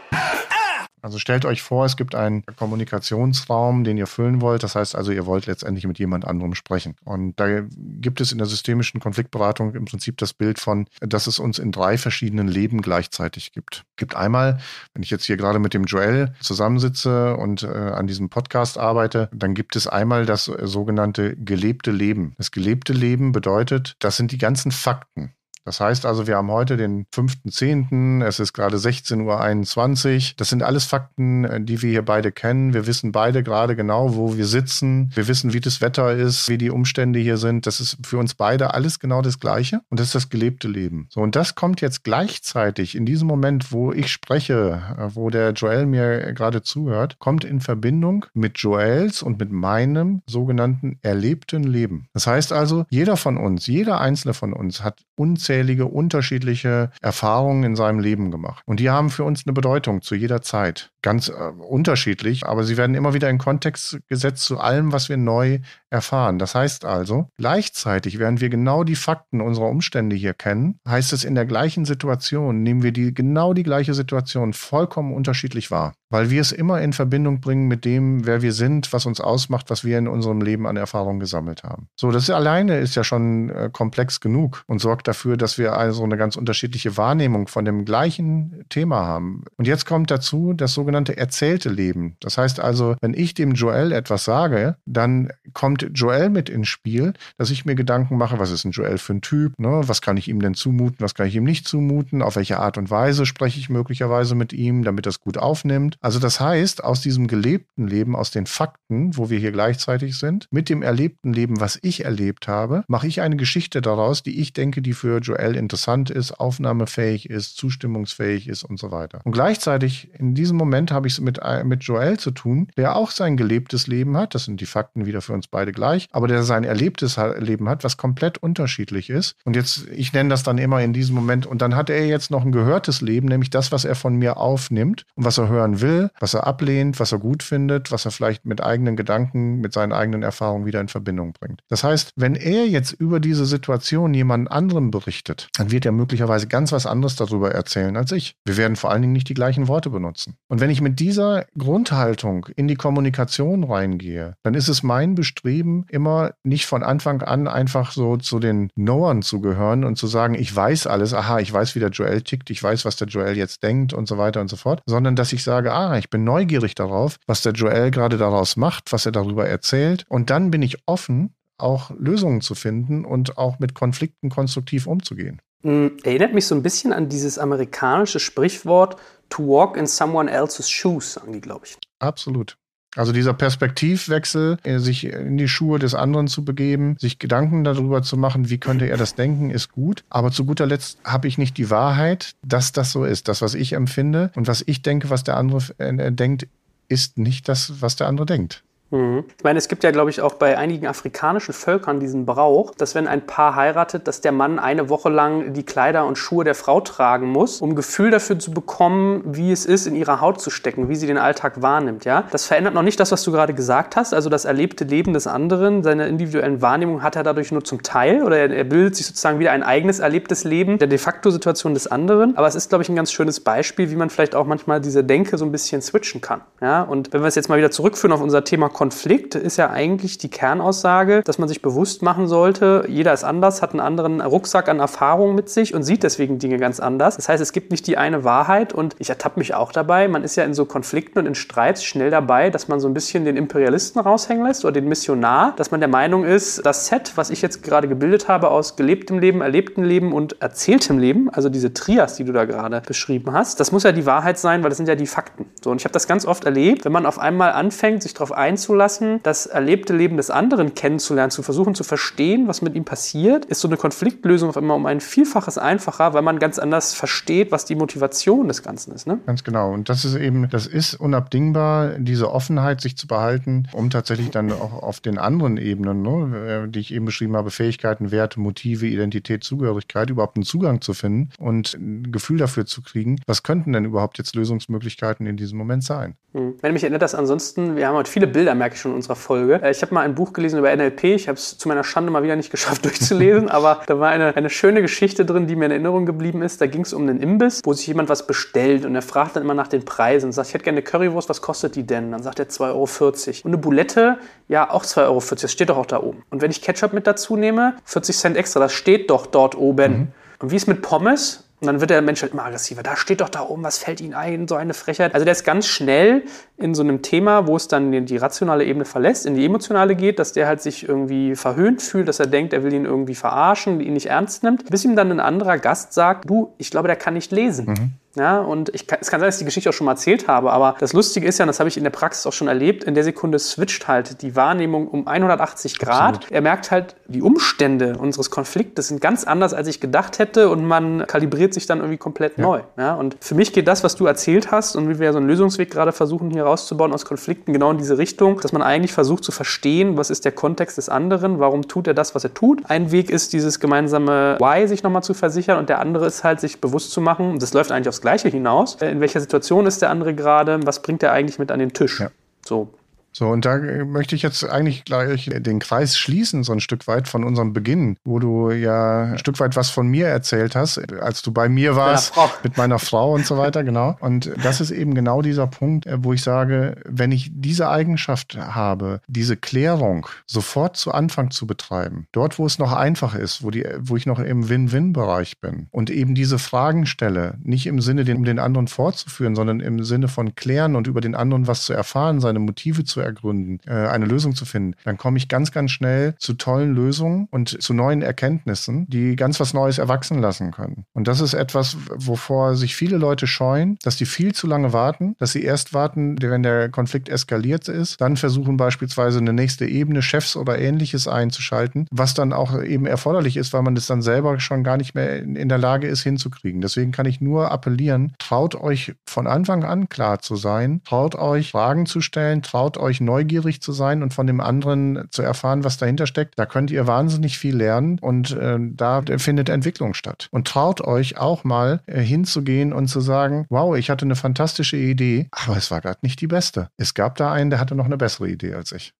Also stellt euch vor, es gibt einen Kommunikationsraum, den ihr füllen wollt. Das heißt also, ihr wollt letztendlich mit jemand anderem sprechen. Und da gibt es in der systemischen Konfliktberatung im Prinzip das Bild von, dass es uns in drei verschiedenen Leben gleichzeitig gibt. Es gibt einmal, wenn ich jetzt hier gerade mit dem Joel zusammensitze und äh, an diesem Podcast arbeite, dann gibt es einmal das äh, sogenannte gelebte Leben. Das gelebte Leben bedeutet, das sind die ganzen Fakten. Das heißt also, wir haben heute den 5.10., es ist gerade 16.21 Uhr. Das sind alles Fakten, äh, die wir hier beide kennen. Wir wissen beide gerade genau, wo wir sitzen. Wir wissen, wie das Wetter ist, wie die Umstände hier sind. Das ist für uns beide alles genau das Gleiche. Und das ist das gelebte Leben. So, und das kommt jetzt gleichzeitig in diesem Moment, wo ich spreche, äh, wo der Joel mir gerade zuhört, kommt in Verbindung mit Joels und mit meinem sogenannten erlebten Leben. Das heißt also, jeder von uns, jeder einzelne von uns hat unzählige unterschiedliche Erfahrungen in seinem Leben gemacht. Und die haben für uns eine Bedeutung zu jeder Zeit. Ganz äh, unterschiedlich, aber sie werden immer wieder in Kontext gesetzt zu allem, was wir neu erfahren. Das heißt also, gleichzeitig, während wir genau die Fakten unserer Umstände hier kennen, heißt es in der gleichen Situation, nehmen wir die genau die gleiche Situation vollkommen unterschiedlich wahr, weil wir es immer in Verbindung bringen mit dem, wer wir sind, was uns ausmacht, was wir in unserem Leben an Erfahrungen gesammelt haben. So, das alleine ist ja schon äh, komplex genug und sorgt dafür, dass wir also eine ganz unterschiedliche Wahrnehmung von dem gleichen Thema haben. Und jetzt kommt dazu das sogenannte erzählte Leben. Das heißt also, wenn ich dem Joel etwas sage, dann kommt Joel mit ins Spiel, dass ich mir Gedanken mache, was ist ein Joel für ein Typ, ne? was kann ich ihm denn zumuten, was kann ich ihm nicht zumuten, auf welche Art und Weise spreche ich möglicherweise mit ihm, damit es gut aufnimmt. Also das heißt, aus diesem gelebten Leben, aus den Fakten, wo wir hier gleichzeitig sind, mit dem erlebten Leben, was ich erlebt habe, mache ich eine Geschichte daraus, die ich denke, die für Joel interessant ist, aufnahmefähig ist, zustimmungsfähig ist und so weiter. Und gleichzeitig in diesem Moment habe ich es mit, äh, mit Joel zu tun, der auch sein gelebtes Leben hat. Das sind die Fakten wieder für uns beide gleich, aber der sein erlebtes Leben hat, was komplett unterschiedlich ist. Und jetzt, ich nenne das dann immer in diesem Moment, und dann hat er jetzt noch ein gehörtes Leben, nämlich das, was er von mir aufnimmt und was er hören will, was er ablehnt, was er gut findet, was er vielleicht mit eigenen Gedanken, mit seinen eigenen Erfahrungen wieder in Verbindung bringt. Das heißt, wenn er jetzt über diese Situation jemand anderem berichtet, dann wird er möglicherweise ganz was anderes darüber erzählen als ich. Wir werden vor allen Dingen nicht die gleichen Worte benutzen. Und wenn ich mit dieser Grundhaltung in die Kommunikation reingehe, dann ist es mein Bestreben, immer nicht von Anfang an einfach so zu den Knowern zu gehören und zu sagen, ich weiß alles, aha, ich weiß, wie der Joel tickt, ich weiß, was der Joel jetzt denkt und so weiter und so fort, sondern dass ich sage, ah, ich bin neugierig darauf, was der Joel gerade daraus macht, was er darüber erzählt und dann bin ich offen, auch Lösungen zu finden und auch mit Konflikten konstruktiv umzugehen. Hm, erinnert mich so ein bisschen an dieses amerikanische Sprichwort to walk in someone else's shoes, glaube ich. Absolut. Also dieser Perspektivwechsel, äh, sich in die Schuhe des anderen zu begeben, sich Gedanken darüber zu machen, wie könnte er das denken, ist gut. Aber zu guter Letzt habe ich nicht die Wahrheit, dass das so ist. Das, was ich empfinde und was ich denke, was der andere äh, denkt, ist nicht das, was der andere denkt. Mhm. Ich meine, es gibt ja, glaube ich, auch bei einigen afrikanischen Völkern diesen Brauch, dass wenn ein Paar heiratet, dass der Mann eine Woche lang die Kleider und Schuhe der Frau tragen muss, um Gefühl dafür zu bekommen, wie es ist, in ihrer Haut zu stecken, wie sie den Alltag wahrnimmt. Ja? Das verändert noch nicht das, was du gerade gesagt hast, also das erlebte Leben des anderen, seine individuellen Wahrnehmung hat er dadurch nur zum Teil oder er, er bildet sich sozusagen wieder ein eigenes erlebtes Leben der de facto Situation des anderen. Aber es ist, glaube ich, ein ganz schönes Beispiel, wie man vielleicht auch manchmal diese Denke so ein bisschen switchen kann. Ja? Und wenn wir es jetzt mal wieder zurückführen auf unser Thema Konflikt ist ja eigentlich die Kernaussage, dass man sich bewusst machen sollte, jeder ist anders, hat einen anderen Rucksack an Erfahrungen mit sich und sieht deswegen Dinge ganz anders. Das heißt, es gibt nicht die eine Wahrheit und ich ertappe mich auch dabei, man ist ja in so Konflikten und in Streits schnell dabei, dass man so ein bisschen den Imperialisten raushängen lässt oder den Missionar, dass man der Meinung ist, das Set, was ich jetzt gerade gebildet habe aus gelebtem Leben, erlebtem Leben und erzähltem Leben, also diese Trias, die du da gerade beschrieben hast, das muss ja die Wahrheit sein, weil das sind ja die Fakten. So, und ich habe das ganz oft erlebt, wenn man auf einmal anfängt, sich darauf einzulassen, zuzulassen, das erlebte Leben des anderen kennenzulernen, zu versuchen zu verstehen, was mit ihm passiert, ist so eine Konfliktlösung auf einmal um ein Vielfaches einfacher, weil man ganz anders versteht, was die Motivation des Ganzen ist. Ne? Ganz genau. Und das ist eben, das ist unabdingbar, diese Offenheit sich zu behalten, um tatsächlich dann auch auf den anderen Ebenen, ne, die ich eben beschrieben habe, Fähigkeiten, Werte, Motive, Identität, Zugehörigkeit, überhaupt einen Zugang zu finden und ein Gefühl dafür zu kriegen, was könnten denn überhaupt jetzt Lösungsmöglichkeiten in diesem Moment sein. Hm. Wenn mich erinnert das ansonsten, wir haben heute viele Bilder, merke ich schon in unserer Folge. Äh, ich habe mal ein Buch gelesen über NLP. Ich habe es zu meiner Schande mal wieder nicht geschafft durchzulesen, aber da war eine, eine schöne Geschichte drin, die mir in Erinnerung geblieben ist. Da ging es um einen Imbiss, wo sich jemand was bestellt und er fragt dann immer nach den Preisen und sagt, ich hätte gerne eine Currywurst, was kostet die denn? Dann sagt er 2,40 Euro. Und eine Boulette, ja, auch 2,40 Euro. Das steht doch auch da oben. Und wenn ich Ketchup mit dazu nehme, 40 Cent extra, das steht doch dort oben. Mhm. Und wie ist mit Pommes? Und dann wird der Mensch halt immer aggressiver. Da steht doch da oben, was fällt Ihnen ein? So eine Frechheit. Also der ist ganz schnell in so einem Thema, wo es dann die, rationale Ebene verlässt, in die emotionale geht, dass der halt sich irgendwie verhöhnt fühlt, dass er denkt, er will ihn irgendwie verarschen, ihn nicht ernst nimmt. Bis ihm dann ein anderer Gast sagt, du, ich glaube, der kann nicht lesen. Mhm. Ja, und ich kann, es kann sein, dass ich die Geschichte auch schon mal erzählt habe, aber das Lustige ist ja, und das habe ich in der Praxis auch schon erlebt, in der Sekunde switcht halt die Wahrnehmung um 180 Grad. Absolut. Er merkt halt, die Umstände unseres Konfliktes sind ganz anders, als ich gedacht hätte und man kalibriert sich dann irgendwie komplett ja. neu. Ja, und für mich geht das, was du erzählt hast und wie wir ja so einen Lösungsweg gerade versuchen hier rauszubauen aus Konflikten, genau in diese Richtung, dass man eigentlich versucht zu verstehen, was ist der Kontext des anderen, warum tut er das, was er tut. Ein Weg ist, dieses gemeinsame Why sich nochmal zu versichern und der andere ist halt, sich bewusst zu machen, das läuft eigentlich aufs Gleiche hinaus. Äh, in welcher Situation ist der andere gerade? Was bringt er eigentlich mit an den Tisch? Ja. So. So, und da möchte ich jetzt eigentlich gleich den Kreis schließen, so ein Stück weit von unserem Beginn, wo du ja ein Stück weit was von mir erzählt hast, als du bei mir warst, mit meiner Frau und so weiter, genau. Und das ist eben genau dieser Punkt, äh, wo ich sage, wenn ich diese Eigenschaft habe, diese Klärung sofort zu Anfang zu betreiben, dort, wo es noch einfach ist, wo, die, wo ich noch im Win-Win-Bereich bin und eben diese Fragen stelle, nicht im Sinne, um den anderen fortzuführen, sondern im Sinne von klären und über den anderen was zu erfahren, seine Motive zu ergründen, äh, eine Lösung zu finden, dann komme ich ganz, ganz schnell zu tollen Lösungen und zu neuen Erkenntnissen, die ganz was Neues erwachsen lassen können. Und das ist etwas, wovor sich viele Leute scheuen, dass die viel zu lange warten, dass sie erst warten, wenn der Konflikt eskaliert ist, dann versuchen beispielsweise eine nächste Ebene, Chefs oder ähnliches einzuschalten, was dann auch eben erforderlich ist, weil man das dann selber schon gar nicht mehr in der Lage ist hinzukriegen. Deswegen kann ich nur appellieren, traut euch von Anfang an klar zu sein, traut euch Fragen zu stellen, traut euch euch neugierig zu sein und von dem anderen zu erfahren, was dahinter steckt. Da könnt ihr wahnsinnig viel lernen und äh, da findet Entwicklung statt. Und traut euch auch mal äh, hinzugehen und zu sagen, wow, ich hatte eine fantastische Idee, aber es war gerade nicht die beste. Es gab da einen, der hatte noch eine bessere Idee als ich.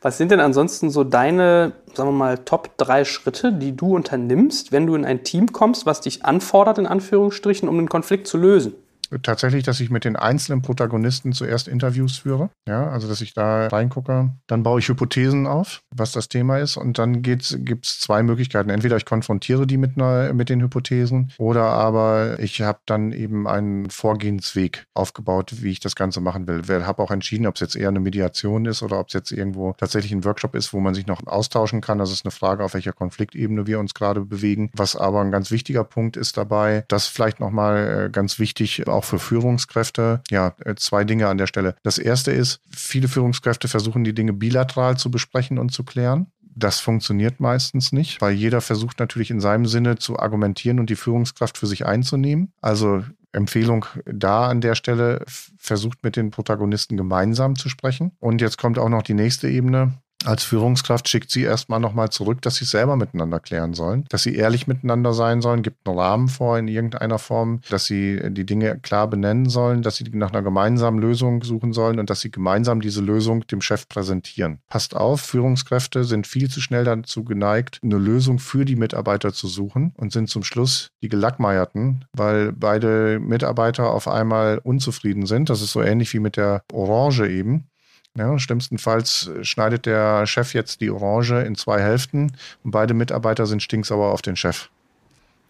Was sind denn ansonsten so deine, sagen wir mal, Top drei Schritte, die du unternimmst, wenn du in ein Team kommst, was dich anfordert, in Anführungsstrichen, um den Konflikt zu lösen? Tatsächlich, dass ich mit den einzelnen Protagonisten zuerst Interviews führe. Ja, also dass ich da reingucke. Dann baue ich Hypothesen auf, was das Thema ist. Und dann gibt es zwei Möglichkeiten. Entweder ich konfrontiere die mit, einer, mit den Hypothesen oder aber ich habe dann eben einen Vorgehensweg aufgebaut, wie ich das Ganze machen will. Ich habe auch entschieden, ob es jetzt eher eine Mediation ist oder ob es jetzt irgendwo tatsächlich ein Workshop ist, wo man sich noch austauschen kann. Das ist eine Frage, auf welcher Konfliktebene wir uns gerade bewegen. Was aber ein ganz wichtiger Punkt ist dabei, das vielleicht nochmal äh, ganz wichtig, auch für Führungskräfte. Ja, äh, zwei Dinge an der Stelle. Das erste ist, viele Führungskräfte versuchen die Dinge bilateral zu besprechen und zu klären. Das funktioniert meistens nicht, weil jeder versucht natürlich in seinem Sinne zu argumentieren und die Führungskraft für sich einzunehmen. Also Empfehlung da an der Stelle, versucht mit den Protagonisten gemeinsam zu sprechen. Und jetzt kommt auch noch die nächste Ebene als Führungskraft schickt sie erstmal nochmal zurück, dass sie selber miteinander klären sollen, dass sie ehrlich miteinander sein sollen, gibt einen Rahmen vor in irgendeiner Form, dass sie die Dinge klar benennen sollen, dass sie nach einer gemeinsamen Lösung suchen sollen und dass sie gemeinsam diese Lösung dem Chef präsentieren. Passt auf, Führungskräfte sind viel zu schnell dazu geneigt, eine Lösung für die Mitarbeiter zu suchen und sind zum Schluss die Gelackmeierten, weil beide Mitarbeiter auf einmal unzufrieden sind. Das ist so ähnlich wie mit der Orange eben. Ja, schlimmstenfalls schneidet der Chef jetzt die Orange in zwei Hälften und beide Mitarbeiter sind stinksauer auf den Chef.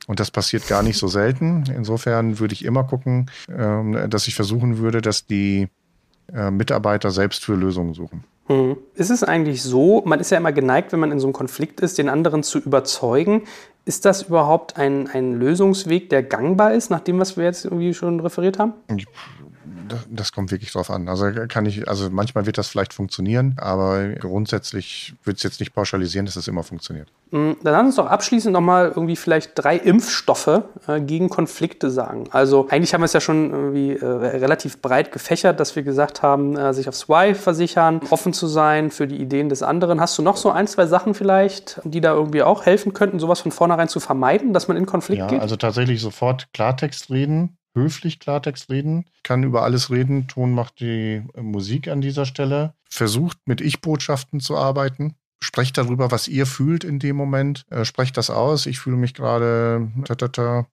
Und das passiert gar nicht so selten. Insofern würde ich immer gucken, ähm, dass ich versuchen würde, dass die äh, Mitarbeiter selbst für Lösungen suchen. Hm. Ist es eigentlich so, man ist ja immer geneigt, wenn man in so einem Konflikt ist, den anderen zu überzeugen. Ist das überhaupt ein, ein Lösungsweg, der gangbar ist, nach dem, was wir jetzt irgendwie schon referiert haben? Das kommt wirklich drauf an. Also kann ich, also manchmal wird das vielleicht funktionieren, aber grundsätzlich würde es jetzt nicht pauschalisieren, dass es immer funktioniert. Mm, dann lass uns doch abschließend nochmal irgendwie vielleicht drei Impfstoffe äh, gegen Konflikte sagen. Also eigentlich haben wir es ja schon irgendwie äh, relativ breit gefächert, dass wir gesagt haben, äh, sich aufs Why versichern, offen zu sein für die Ideen des anderen. Hast du noch so ein, zwei Sachen vielleicht, die da irgendwie auch helfen könnten, sowas von vornherein zu vermeiden, dass man in Konflikt ja, geht? Also tatsächlich sofort Klartext reden, höflich Klartext reden, kann über alles reden. Ton macht die äh, Musik an dieser Stelle. Versucht mit Ich-Botschaften zu arbeiten. Sprecht darüber, was ihr fühlt in dem Moment. Äh, sprecht das aus. Ich fühle mich gerade.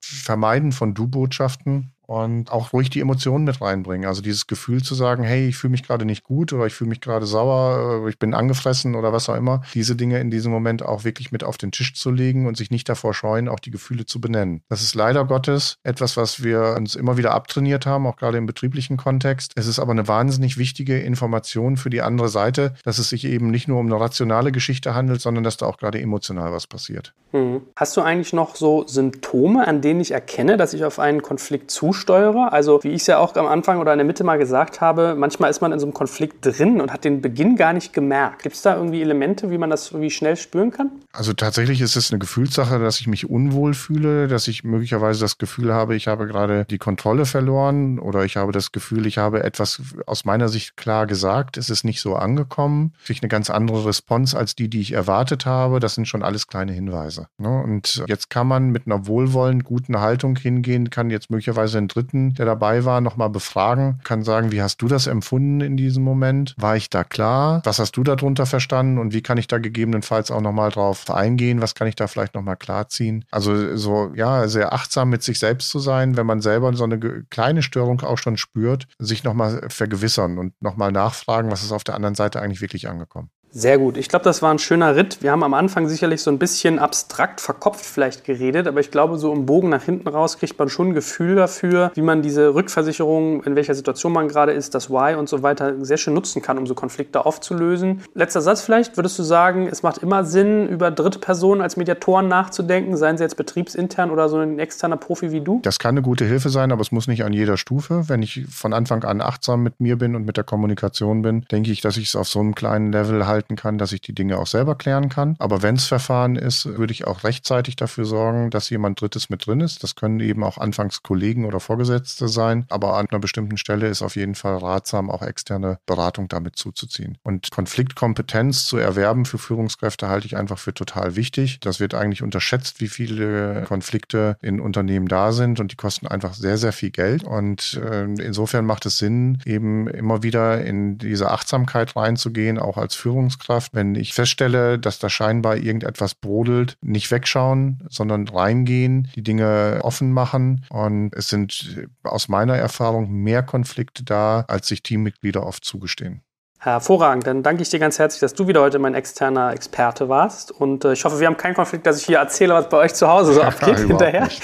Vermeiden von Du-Botschaften und auch ruhig die Emotionen mit reinbringen. Also dieses Gefühl zu sagen, hey, ich fühle mich gerade nicht gut oder ich fühle mich gerade sauer, oder ich bin angefressen oder was auch immer. Diese Dinge in diesem Moment auch wirklich mit auf den Tisch zu legen und sich nicht davor scheuen, auch die Gefühle zu benennen. Das ist leider Gottes etwas, was wir uns immer wieder abtrainiert haben, auch gerade im betrieblichen Kontext. Es ist aber eine wahnsinnig wichtige Information für die andere Seite, dass es sich eben nicht nur um eine rationale Geschichte handelt, sondern dass da auch gerade emotional was passiert. Hm. Hast du eigentlich noch so Symptome, an denen ich erkenne, dass ich auf einen Konflikt zuschaue? Zusteuere. Also wie ich es ja auch am Anfang oder in der Mitte mal gesagt habe, manchmal ist man in so einem Konflikt drin und hat den Beginn gar nicht gemerkt. Gibt es da irgendwie Elemente, wie man das irgendwie schnell spüren kann? Also tatsächlich ist es eine Gefühlssache, dass ich mich unwohl fühle, dass ich möglicherweise das Gefühl habe, ich habe gerade die Kontrolle verloren oder ich habe das Gefühl, ich habe etwas aus meiner Sicht klar gesagt, es ist nicht so angekommen. Kriege eine ganz andere Response als die, die ich erwartet habe. Das sind schon alles kleine Hinweise. Ne? Und jetzt kann man mit einer wohlwollend guten Haltung hingehen, kann jetzt möglicherweise den Dritten, der dabei war, nochmal befragen, kann sagen, wie hast du das empfunden in diesem Moment? War ich da klar? Was hast du darunter verstanden? Und wie kann ich da gegebenenfalls auch nochmal drauf eingehen? Was kann ich da vielleicht nochmal klarziehen? Also so, ja, sehr achtsam mit sich selbst zu sein, wenn man selber so eine kleine Störung auch schon spürt, sich nochmal vergewissern und nochmal nachfragen, was ist auf der anderen Seite eigentlich wirklich angekommen. Sehr gut. Ich glaube, das war ein schöner Ritt. Wir haben am Anfang sicherlich so ein bisschen abstrakt verkopft vielleicht geredet, aber ich glaube, so im Bogen nach hinten raus kriegt man schon ein Gefühl dafür, wie man diese Rückversicherung, in welcher Situation man gerade ist, das Why und so weiter sehr schön nutzen kann, um so Konflikte aufzulösen. Letzter Satz vielleicht. Würdest du sagen, es macht immer Sinn, über dritte Personen als Mediatoren nachzudenken, seien sie jetzt betriebsintern oder so ein externer Profi wie du? Das kann eine gute Hilfe sein, aber es muss nicht an jeder Stufe. Wenn ich von Anfang an achtsam mit mir bin und mit der Kommunikation bin, denke ich, dass ich es auf so einem kleinen Level halt halten kann, dass ich die Dinge auch selber klären kann. Aber wenn es Verfahren ist, würde ich auch rechtzeitig dafür sorgen, dass jemand Drittes mit drin ist. Das können eben auch anfangs Kollegen oder Vorgesetzte sein. Aber an einer bestimmten Stelle ist auf jeden Fall ratsam, auch externe Beratung damit zuzuziehen. Und Konfliktkompetenz zu erwerben für Führungskräfte halte ich einfach für total wichtig. Das wird eigentlich unterschätzt, wie viele Konflikte in Unternehmen da sind und die kosten einfach sehr, sehr viel Geld. Und äh, insofern macht es Sinn, eben immer wieder in diese Achtsamkeit reinzugehen, auch als Führungskraft Führungskraft, wenn ich feststelle, dass da scheinbar irgendetwas brodelt, nicht wegschauen, sondern reingehen, die Dinge offen machen. Und es sind aus meiner Erfahrung mehr Konflikte da, als sich Teammitglieder oft zugestehen. Hervorragend, dann danke ich dir ganz herzlich, dass du wieder heute mein externer Experte warst. Und äh, ich hoffe, wir haben keinen Konflikt, dass ich hier erzähle, was bei euch zu Hause so abgeht hinterher. Nicht,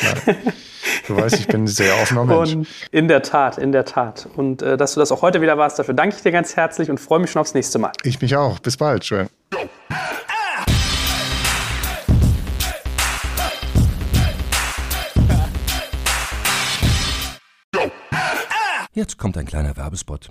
du weißt, ich bin sehr offener Mensch. Und in der Tat, in der Tat. Und äh, dass du das auch heute wieder warst, dafür danke ich dir ganz herzlich und freue mich schon aufs nächste Mal. Ich mich auch. Bis bald. Schön. Jetzt kommt ein kleiner Werbespot.